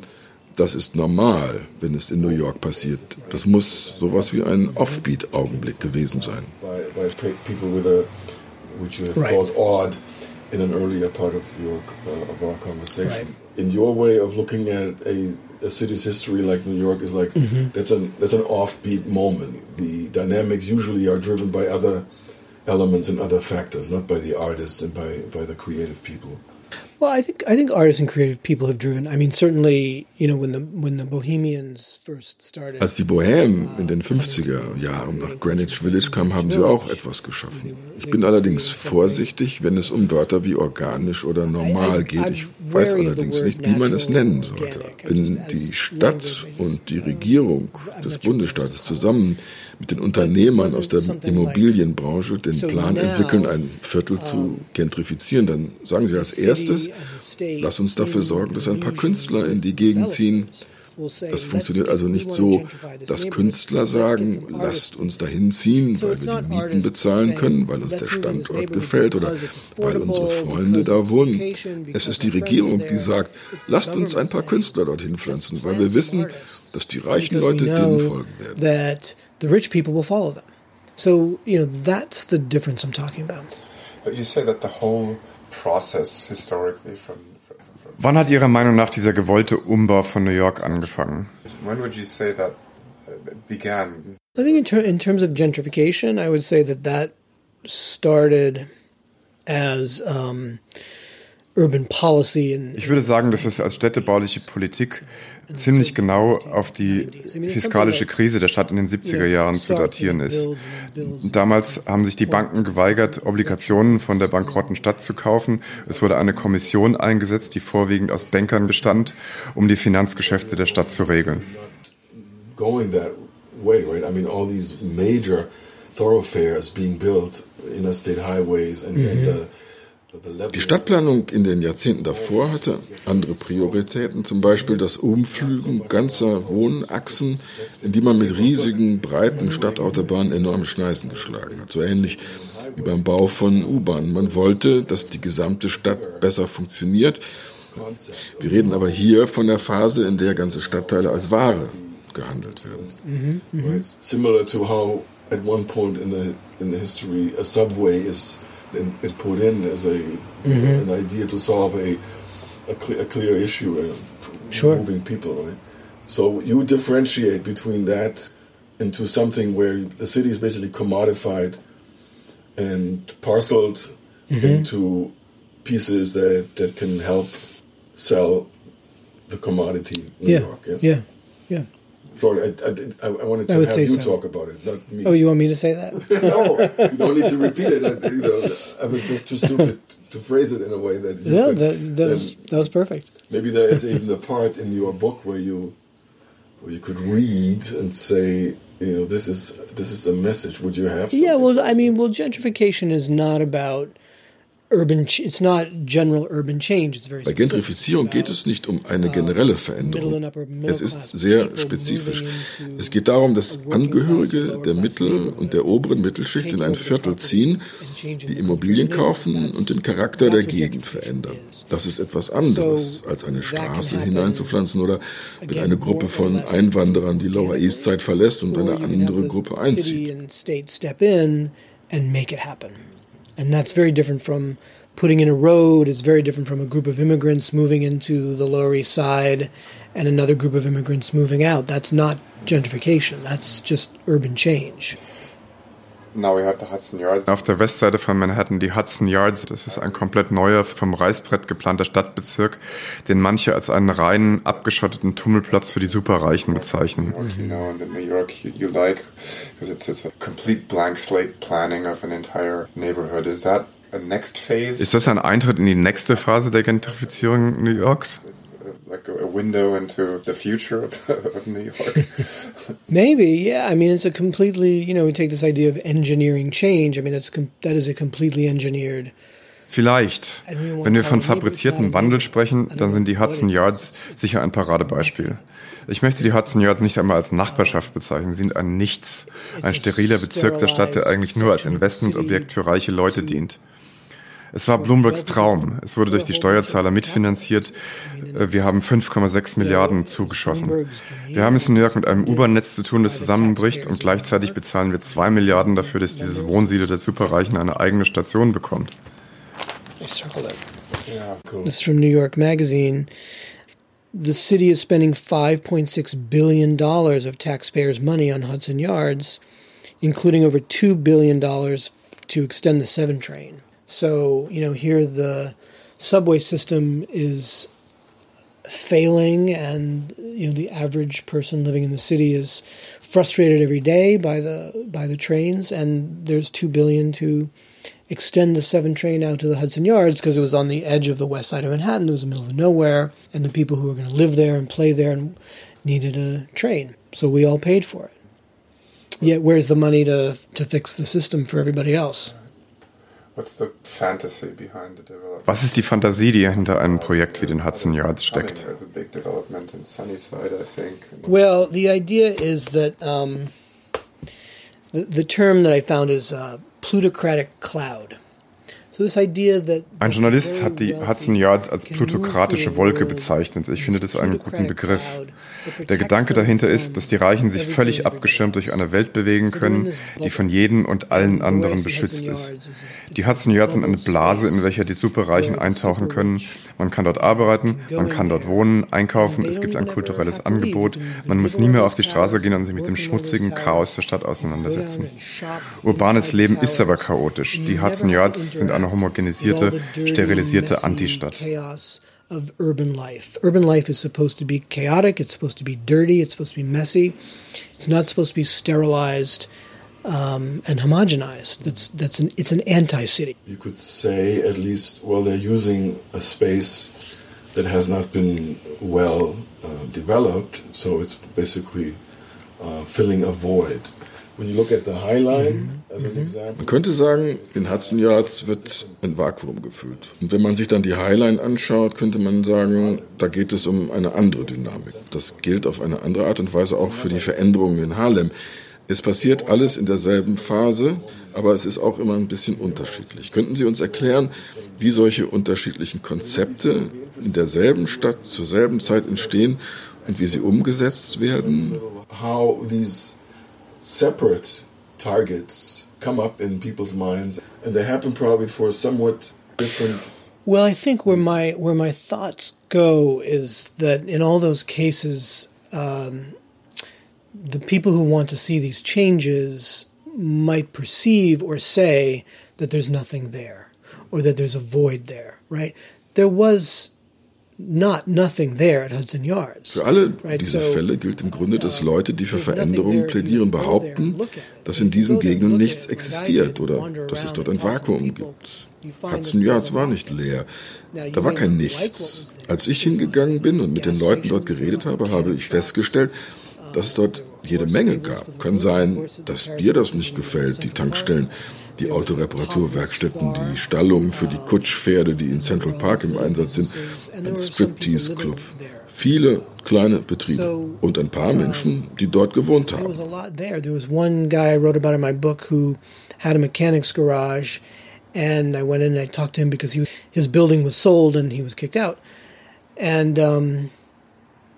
das ist normal, wenn es in New York passiert. Das muss sowas wie ein Offbeat-Augenblick gewesen sein. by, by pe- people with a, which you have Right. called odd in an earlier part of your uh, of our conversation. Right. In your way of looking at a, a city's history, like New York, is like Mm-hmm. that's an that's an offbeat moment. The dynamics usually are driven by other elements and other factors, not by the artists and by by the creative people. Well, I think I think artists and creative people have driven. I mean, certainly, you know, when the when the Bohemians first started. Als die Bohemen in den 50er Jahren nach Greenwich Village kamen, haben sie auch etwas geschaffen. Ich bin allerdings vorsichtig, wenn es um Wörter wie organisch oder normal geht. Ich weiß allerdings nicht, wie man es nennen sollte. Wenn die Stadt und die Regierung des Bundesstaates zusammen mit den Unternehmern aus der Immobilienbranche den Plan entwickeln, ein Viertel zu gentrifizieren, dann sagen sie als erstes, lass uns dafür sorgen, dass ein paar Künstler in die Gegend ziehen. Das funktioniert also nicht so, dass Künstler sagen, lasst uns dahin ziehen, weil wir die Mieten bezahlen können, weil uns der Standort gefällt oder weil unsere Freunde da wohnen. Es ist die Regierung, die sagt, lasst uns ein paar Künstler dorthin pflanzen, weil wir wissen, dass die reichen Leute denen folgen werden. That the rich people will follow them. So you know that's the difference I'm talking about. But you say that the whole process historically from, from, from Wann hat Ihrer Meinung nach dieser gewollte Umbau von New York angefangen? when would you say that uh, began? I think in, ter- in terms of gentrification, I would say that that started as um, urban policy and Ich würde sagen, dass es als städtebauliche Politik ziemlich genau auf die fiskalische Krise der Stadt in den 70er Jahren zu datieren ist. Damals haben sich die Banken geweigert, Obligationen von der bankrotten Stadt zu kaufen. Es wurde eine Kommission eingesetzt, die vorwiegend aus Bankern bestand, um die Finanzgeschäfte der Stadt zu regeln. going Die Stadtplanung in den Jahrzehnten davor hatte andere Prioritäten, zum Beispiel das Umflügen ganzer Wohnachsen, in die man mit riesigen, breiten Stadtautobahnen enorme Schneisen geschlagen hat. So ähnlich wie beim Bau von U-Bahnen. Man wollte, dass die gesamte Stadt besser funktioniert. Wir reden aber hier von der Phase, in der ganze Stadtteile als Ware gehandelt werden. right? Similar to how at one point in the in the history a subway is it put in as a an idea to solve a a, cle- a clear issue uh, Sure. moving people, right? So you differentiate between that into something where the city is basically commodified and parceled into pieces that that can help sell the commodity New yeah, York. Yes? yeah, yeah. Sorry, I, I, did- I I wanted I to would have you so. talk about it, not me. Oh, you want me to say that? no, you don't need to repeat it. I, you know, I was just too stupid to phrase it in a way that you no, could, that that was that was perfect. maybe there is even a part in your book where you where you could read and say, you know, this is this is a message. Would you have? Yeah, well, I mean, well, gentrification is not about Bei. Gentrifizierung geht es nicht um eine generelle Veränderung. Es ist sehr spezifisch. Es geht darum, dass Angehörige der Mittel- und der oberen Mittelschicht in ein Viertel ziehen, die Immobilien kaufen und den Charakter der Gegend verändern. Das ist etwas anderes, als eine Straße hineinzupflanzen oder wenn eine Gruppe von Einwanderern die Lower East Side verlässt und eine andere Gruppe einzieht. And that's very different from putting in a road. It's very different from a group of immigrants moving into the Lower East Side and another group of immigrants moving out. That's not gentrification. That's just urban change. Auf der Westseite von Manhattan die Hudson Yards. Das ist ein komplett neuer, vom Reißbrett geplanter Stadtbezirk, den manche als einen reinen, abgeschotteten Tummelplatz für die Superreichen bezeichnen. Ist das ein Eintritt in die nächste Phase der Gentrifizierung New Yorks? Like a, a window into the future of, of New York? Maybe, yeah. I mean, it's a completely, you know, we take this idea of engineering change. I mean, it's that is a completely engineered. Vielleicht. Wenn wir von fabriziertem Wandel sprechen, dann sind die Hudson Yards sicher ein Paradebeispiel. Ich möchte die Hudson Yards nicht einmal als Nachbarschaft bezeichnen. Sie sind ein Nichts, ein steriler Bezirk der Stadt, der eigentlich nur als Investmentobjekt für reiche Leute dient. Es war Bloombergs Traum. Es wurde durch die Steuerzahler mitfinanziert. Äh, Wir haben 5,6 Milliarden zugeschossen. Wir haben es in New York mit einem U-Bahn-Netz zu tun, das zusammenbricht und gleichzeitig bezahlen wir 2 Milliarden dafür, dass dieses Wohnsiedel der Superreichen eine eigene Station bekommt. I circled it. yeah, cool. This is from New York Magazine. The city is spending $5.6 billion of taxpayers' money on Hudson Yards, including over $2 billion to extend the 7 train. So, you know, here the subway system is failing, and, you know, the average person living in the city is frustrated every day by the by the trains, and there's 2 billion to extend the 7 train out to the Hudson Yards because it was on the edge of the west side of Manhattan. It was in the middle of nowhere, and the people who were going to live there and play there and needed a train. So we all paid for it. Yet, where's the money to to fix the system for everybody else? Was ist die Fantasie, die hinter einem Projekt wie den Hudson Yards steckt? there's a big development in Sunnyside, I think. Well, the idea is that um, the the term that I found is uh, plutocratic cloud. So this idea that Ein Journalist hat die Hudson Yards als plutokratische Wolke bezeichnet. Ich finde das einen guten Begriff. Der Gedanke dahinter ist, dass die Reichen sich völlig abgeschirmt durch eine Welt bewegen können, die von jedem und allen anderen beschützt ist. Die Hudson Yards sind eine Blase, in welcher die Superreichen eintauchen können. Man kann dort arbeiten, man kann dort wohnen, einkaufen, es gibt ein kulturelles Angebot. Man muss nie mehr auf die Straße gehen und sich mit dem schmutzigen Chaos der Stadt auseinandersetzen. Urbanes Leben ist aber chaotisch. Die Hudson Yards sind eine eine homogenisierte, sterilisierte Antistadt. Of urban life. Urban life is supposed to be chaotic, it's supposed to be dirty, it's supposed to be messy. It's not supposed to be sterilized um, and homogenized. That's that's an it's an anti-city. You could say at least, well, they're using a space that has not been well uh, developed, so it's basically uh, filling a void. When you look at the High Line as an example, Man könnte sagen, in Hudson Yards wird ein Vakuum gefüllt. Und wenn man sich dann die Highline anschaut, könnte man sagen, da geht es um eine andere Dynamik. Das gilt auf eine andere Art und Weise auch für die Veränderungen in Harlem. Es passiert alles in derselben Phase, aber es ist auch immer ein bisschen unterschiedlich. Könnten Sie uns erklären, wie solche unterschiedlichen Konzepte in derselben Stadt zur selben Zeit entstehen und wie sie umgesetzt werden? how these separate targets come up in people's minds, and they happen probably for somewhat different Well, I think where my where my thoughts go is that in all those cases, um, the people who want to see these changes might perceive or say that there's nothing there, or that there's a void there. Right? There was not nothing there at Hudson Yards. Für alle diese Fälle gilt im Grunde, dass uh, Leute, die für Veränderungen plädieren, behaupten, dass in diesen Gegenden nichts existiert oder dass es dort ein Vakuum gibt. Hudson Yards war nicht leer. Da war kein Nichts. Als ich hingegangen bin und mit den Leuten dort geredet habe, habe ich shops, festgestellt, dass es dort jede Menge gab. Kann sein, dass dir das nicht gefällt, die Tankstellen, die Autoreparaturwerkstätten, die Stallungen für die Kutschpferde, die in Central Park im Einsatz sind, ein Striptease-Club. Viele kleine Betriebe und ein paar Menschen, die dort gewohnt haben. There was one guy I wrote about in my book who had a mechanics garage, and I went in and I talked to him because he his building was sold and he was kicked out, and um,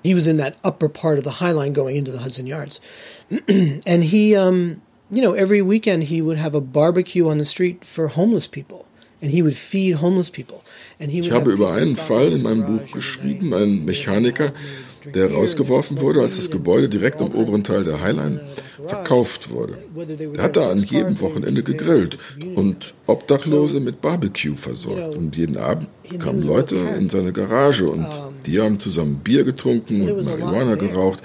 he was in that upper part of the High Line going into the Hudson Yards, and he, um, you know, every weekend he would have a barbecue on the street for homeless people. And he would feed homeless people. And he would Ich habe have über einen Fall in meinem Buch geschrieben, night. ein Mechaniker, der rausgeworfen wurde, als das Gebäude direkt im oberen Teil der Highline verkauft wurde. Er hat da an jedem Wochenende gegrillt und Obdachlose mit Barbecue versorgt. Und jeden Abend kamen Leute in seine Garage und die haben zusammen Bier getrunken und Marihuana geraucht.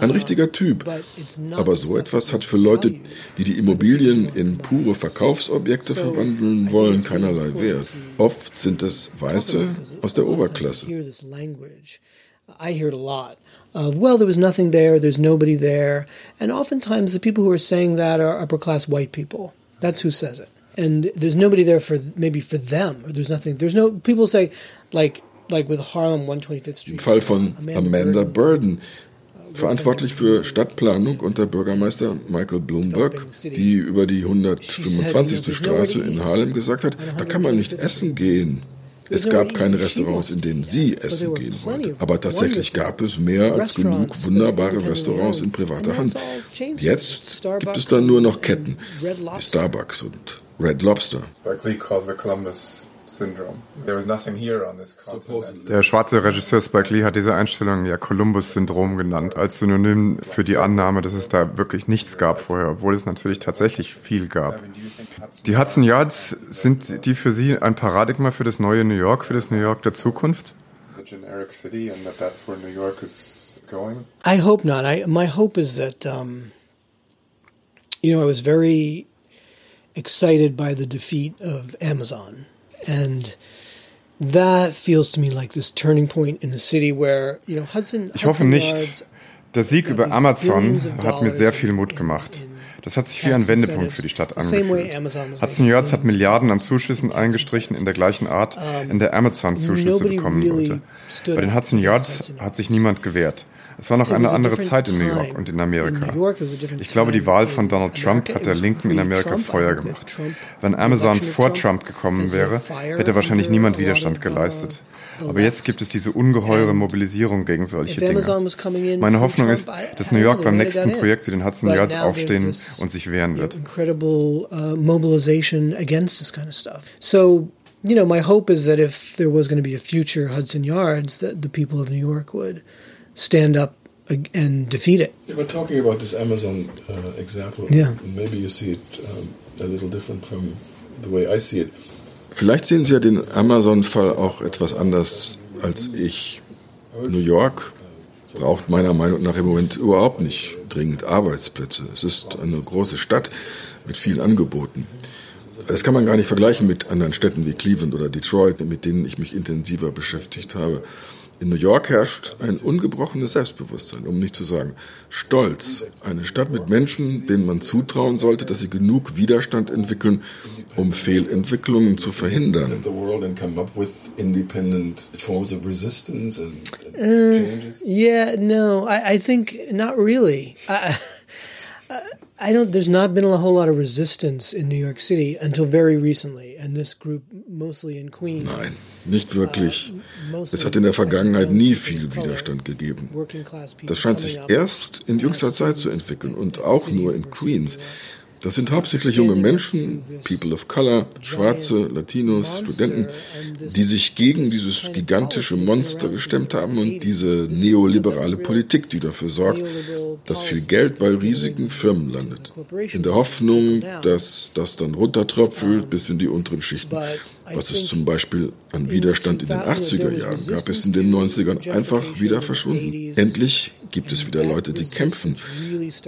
Ein richtiger Typ. Aber so etwas hat für Leute, die die Immobilien in pure Verkaufsobjekte verwandeln wollen, keinerlei Wert. Oft sind es Weiße aus der Oberklasse. I hear it a lot of, well, there was nothing there, there's nobody there. And oftentimes the people who are saying that are upper class white people. That's who says it. And there's nobody there for maybe for them, or there's nothing. There's no people say like like with Harlem 125th Street. Im Fall von Amanda Burden, verantwortlich für Stadtplanung unter Bürgermeister Michael Bloomberg, die über die 125. Straße in Harlem gesagt hat, da kann man nicht essen gehen. Es gab keine Restaurants, in denen sie essen gehen wollte. Aber tatsächlich gab es mehr als genug wunderbare Restaurants in privater Hand. Jetzt gibt es dann nur noch Ketten, Starbucks und Red Lobster. Called the Columbus syndrome. There was nothing here on this continent. Der schwarze Regisseur Spike Lee hat diese Einstellung ja Columbus-Syndrom genannt, als Synonym für die Annahme, dass es da wirklich nichts gab vorher, obwohl es natürlich tatsächlich viel gab. Die Hudson Yards, sind die für Sie ein Paradigma für das neue New York, für das New York der Zukunft? the generic city and that that's where New York is going? I hope not. I my hope is that um, you know I was very excited by the defeat of Amazon, and that feels to me like this turning point in the city where you know Hudson. Ich hoffe nicht. Der Sieg über Amazon hat mir sehr viel Mut gemacht. Das hat sich wie ein Wendepunkt für die Stadt angefühlt. Hudson Yards hat Milliarden an Zuschüssen eingestrichen in der gleichen Art, in der Amazon Zuschüsse bekommen sollte. Bei den Hudson Yards hat sich niemand gewehrt. Es war noch eine andere Zeit in New York und in Amerika. Ich glaube, die Wahl von Donald Trump hat der Linken in Amerika Feuer gemacht. Wenn Amazon vor Trump gekommen wäre, hätte wahrscheinlich niemand Widerstand geleistet. Aber jetzt gibt es diese ungeheure Mobilisierung gegen solche Dinge. Meine Hoffnung ist, dass New York beim nächsten. Projekt wie den Hudson Yards aufstehen und sich wehren wird. uh, you know, my hope is that if there was going to be a future Hudson Yards, that the people of New York would stand up and defeat it. Yeah, but talking about this Amazon uh, example, Yeah. maybe you see it um, a little different from the way I see it. Vielleicht sehen Sie ja den Amazon-Fall auch etwas anders als ich. New York braucht meiner Meinung nach im Moment überhaupt nicht dringend Arbeitsplätze. Es ist eine große Stadt mit vielen Angeboten. Das kann man gar nicht vergleichen mit anderen Städten wie Cleveland oder Detroit, mit denen ich mich intensiver beschäftigt habe. In New York herrscht ein ungebrochenes Selbstbewusstsein, um nicht zu sagen Stolz. Eine Stadt mit Menschen, denen man zutrauen sollte, dass sie genug Widerstand entwickeln, um Fehlentwicklungen zu verhindern. Uh, yeah, no, I, I think not really. I, I don't. There's not been a whole lot of resistance in New York City until very recently, and this group mostly in Queens. Nein, nicht wirklich. Uh, es hat in der Vergangenheit nie viel Widerstand gegeben. Das scheint sich erst in jüngster Zeit zu entwickeln und auch nur in Queens. Das sind hauptsächlich junge Menschen, People of Color, Schwarze, Latinos, Studenten, die sich gegen dieses gigantische Monster gestemmt haben und diese neoliberale Politik, die dafür sorgt, dass viel Geld bei riesigen Firmen landet. In der Hoffnung, dass das dann runtertröpfelt bis in die unteren Schichten. Was es zum Beispiel an Widerstand in den 80er Jahren gab, ist in den 90ern einfach wieder verschwunden. Endlich gibt es wieder Leute, die kämpfen.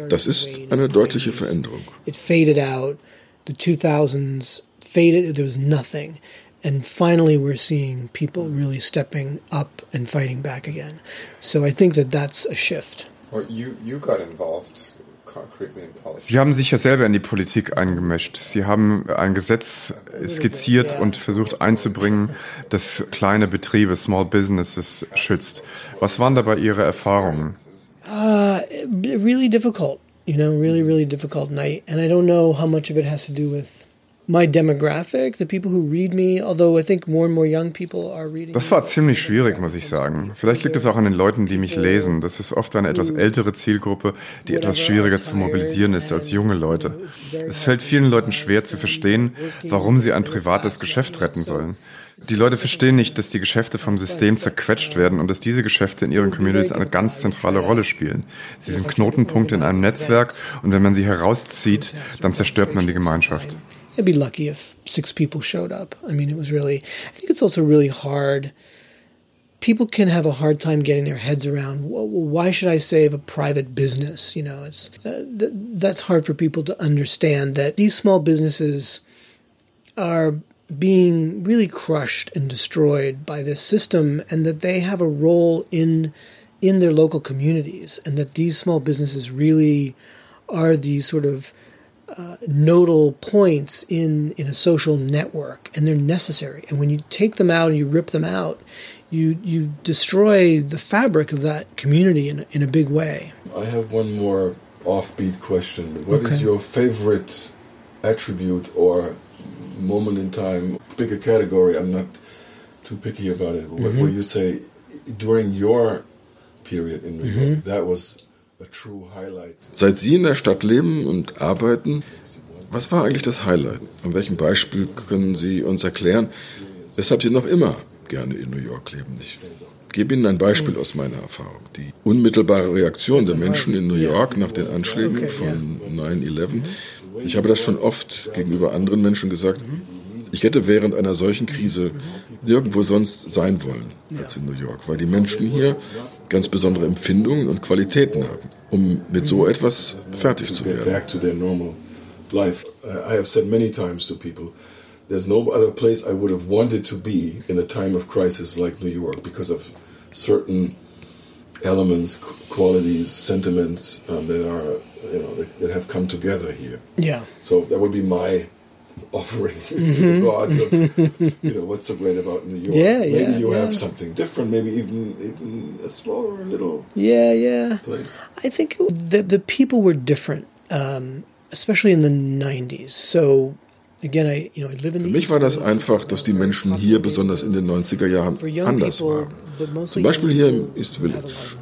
Das ist eine deutliche Veränderung. It faded out. The 2000s faded. There was nothing. And finally, we're seeing people really stepping up and fighting back again. So I think that that's a shift. Well, you, you got involved Sie haben sich ja selber in die Politik eingemischt. Sie haben ein Gesetz skizziert und versucht einzubringen, das kleine Betriebe, Small Businesses schützt. Was waren dabei Ihre Erfahrungen? Uh, really difficult, you know, really, really difficult. I, and I don't know how much of it has to do with my demographic, the people who read me, although I think more and more young people are reading. Das war ziemlich schwierig, muss ich sagen. Vielleicht liegt es auch an den Leuten, die mich lesen. Das ist oft eine etwas ältere Zielgruppe, die etwas schwieriger zu mobilisieren ist als junge Leute. Es fällt vielen Leuten schwer zu verstehen, warum sie ein privates Geschäft retten sollen. Die Leute verstehen nicht, dass die Geschäfte vom System zerquetscht werden und dass diese Geschäfte in ihren Communities eine ganz zentrale Rolle spielen. Sie sind Knotenpunkte in einem Netzwerk und wenn man sie herauszieht, dann zerstört man die Gemeinschaft. I'd be lucky if six people showed up. I mean, it was really, I think it's also really hard. People can have a hard time getting their heads around why should I save a private business? You know, it's uh, th- that's hard for people to understand that these small businesses are being really crushed and destroyed by this system and that they have a role in in their local communities and that these small businesses really are these sort of uh, nodal points in, in a social network, and they're necessary. And when you take them out and you rip them out, you you destroy the fabric of that community in in a big way. I have one more offbeat question. What okay. is your favorite attribute or moment in time? Pick a category. I'm not too picky about it. Mm-hmm. Where you say during your period in New York, mm-hmm. that was Seit Sie in der Stadt leben und arbeiten, was war eigentlich das Highlight? An welchem Beispiel können Sie uns erklären, weshalb Sie noch immer gerne in New York leben? Ich gebe Ihnen ein Beispiel aus meiner Erfahrung. Die unmittelbare Reaktion der Menschen in New York nach den Anschlägen von 9-11. Ich habe das schon oft gegenüber anderen Menschen gesagt. Ich hätte während einer solchen Krise nirgendwo sonst sein wollen als in New York, weil die Menschen hier ganz besondere Empfindungen und Qualitäten haben, um mit so etwas fertig zu werden. I have said many times to people, there's no other place I would have wanted to be in a time of crisis like New York because of certain elements, qualities, sentiments um, that are, you know, that, that, have come together here. Yeah. So that would be my offering mm-hmm. to the mm-hmm. gods of, you know, what's so great about New York. Yeah, maybe yeah, you yeah. have something different, maybe even even a smaller little Yeah, yeah. Place. I think the the people were different, um, especially in the 90s. So Für mich war das einfach, dass die Menschen hier besonders in den 90er Jahren anders waren. Zum Beispiel hier im East Village.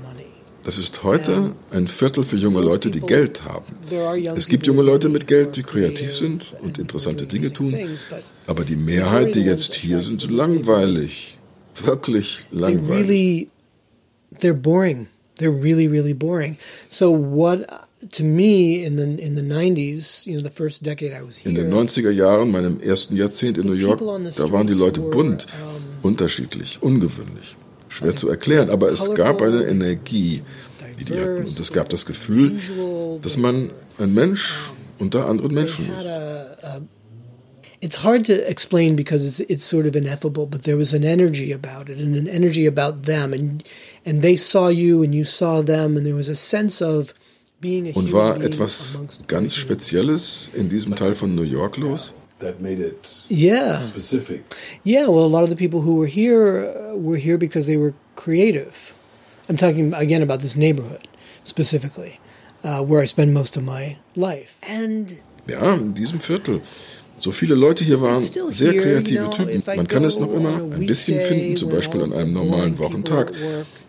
Das ist heute ein Viertel für junge Leute, die Geld haben. Es gibt junge Leute mit Geld, die kreativ sind und interessante Dinge tun, aber die Mehrheit, die jetzt hier sind, sind langweilig. Wirklich langweilig. They're boring. They're really, really boring. So what to me in the in the 90s, you know, the first decade I was here. In den 90er Jahren, meinem ersten Jahrzehnt in New York, da waren die Leute bunt, unterschiedlich, ungewöhnlich. Schwer zu erklären, aber es gab eine Energie, die die hatten. Und es gab das Gefühl, dass man ein Mensch unter anderen Menschen ist. It's hard to explain because it's it's sort of ineffable, but there was an energy about it and an energy about them and and they saw you and you saw them and there was a sense of Und war etwas ganz Spezielles in diesem Teil von New York los? That made it yeah. specific. Yeah, well, a lot of the people who were here uh, were here because they were creative. I'm talking again about this neighborhood specifically, uh, where I spend most of my life. And Ja, in diesem Viertel. So viele Leute hier waren sehr kreative Typen. Man kann es noch immer ein bisschen finden, zum Beispiel an einem normalen Wochentag,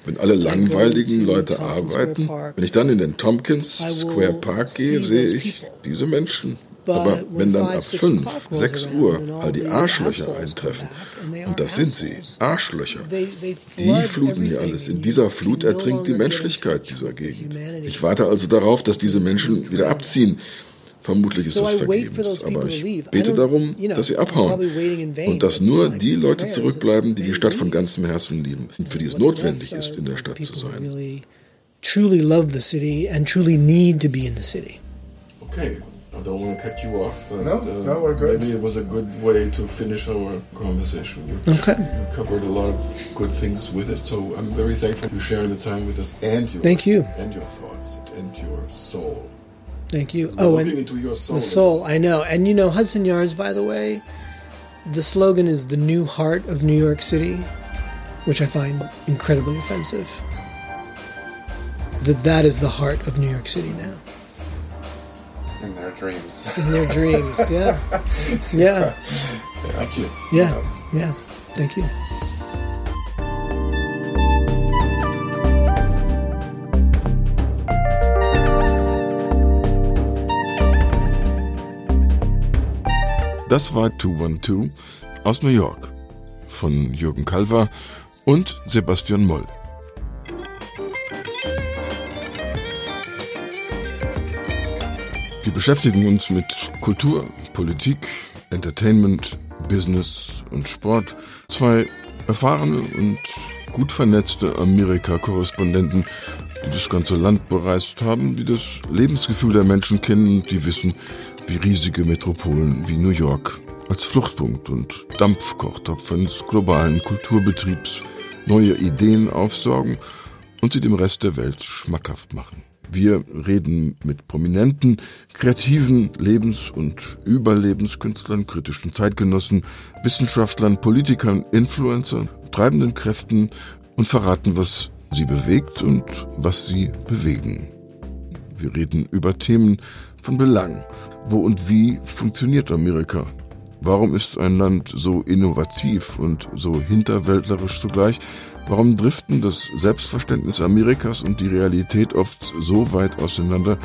wenn alle langweiligen Leute arbeiten. Wenn ich dann in den Tompkins Square Park gehe, sehe ich diese Menschen. Aber wenn dann ab 5, 6 Uhr all die Arschlöcher eintreffen, und das sind sie, Arschlöcher, die fluten hier alles. In dieser Flut ertrinkt die Menschlichkeit dieser Gegend. Ich warte also darauf, dass diese Menschen wieder abziehen. Vermutlich ist das vergebens, aber ich bete darum, dass sie abhauen und dass nur die Leute zurückbleiben, die die Stadt von ganzem Herzen lieben und für die es notwendig ist, in der Stadt zu sein. Truly love the city and truly need to be in the city. Okay, I don't want to cut you off, but No, uh, no, we're good. maybe it was a good way to finish our conversation. You Okay. you covered a lot of good things with it, so I'm very thankful you sharing the time with us and your Thank you. and your thoughts and your soul. Thank you. We're Oh, looking and into your soul. the soul, I know. And you know, Hudson Yards, by the way, the slogan is the new heart of New York City, which I find incredibly offensive. That that is the heart of New York City now. In their dreams. In their dreams, yeah. Yeah. Thank you. Yeah. Yeah. Thank you. Das war 212 aus New York von Jürgen Kalver und Sebastian Moll. Wir beschäftigen uns mit Kultur, Politik, Entertainment, Business und Sport. Zwei erfahrene und gut vernetzte Amerika-Korrespondenten, die das ganze Land bereist haben, die das Lebensgefühl der Menschen kennen, die wissen, wie riesige Metropolen wie New York als Fluchtpunkt und Dampfkochtopf eines globalen Kulturbetriebs neue Ideen aufsaugen und sie dem Rest der Welt schmackhaft machen. Wir reden mit prominenten, kreativen Lebens- und Überlebenskünstlern, kritischen Zeitgenossen, Wissenschaftlern, Politikern, Influencern, treibenden Kräften und verraten, was sie bewegt und was sie bewegen. Wir reden über Themen von Belang. Wo und wie funktioniert Amerika? Warum ist ein Land so innovativ und so hinterwäldlerisch zugleich? Warum driften das Selbstverständnis Amerikas und die Realität oft so weit auseinander?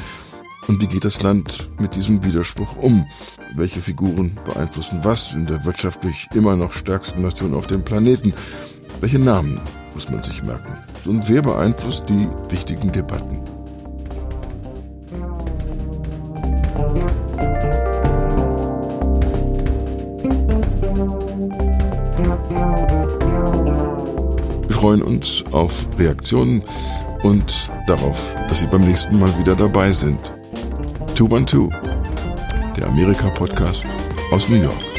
Und wie geht das Land mit diesem Widerspruch um? Welche Figuren beeinflussen was in der wirtschaftlich immer noch stärksten Nation auf dem Planeten? Welche Namen muss man sich merken? Und wer beeinflusst die wichtigen Debatten? Wir freuen uns auf Reaktionen und darauf, dass Sie beim nächsten Mal wieder dabei sind. 212, der Amerika-Podcast aus New York.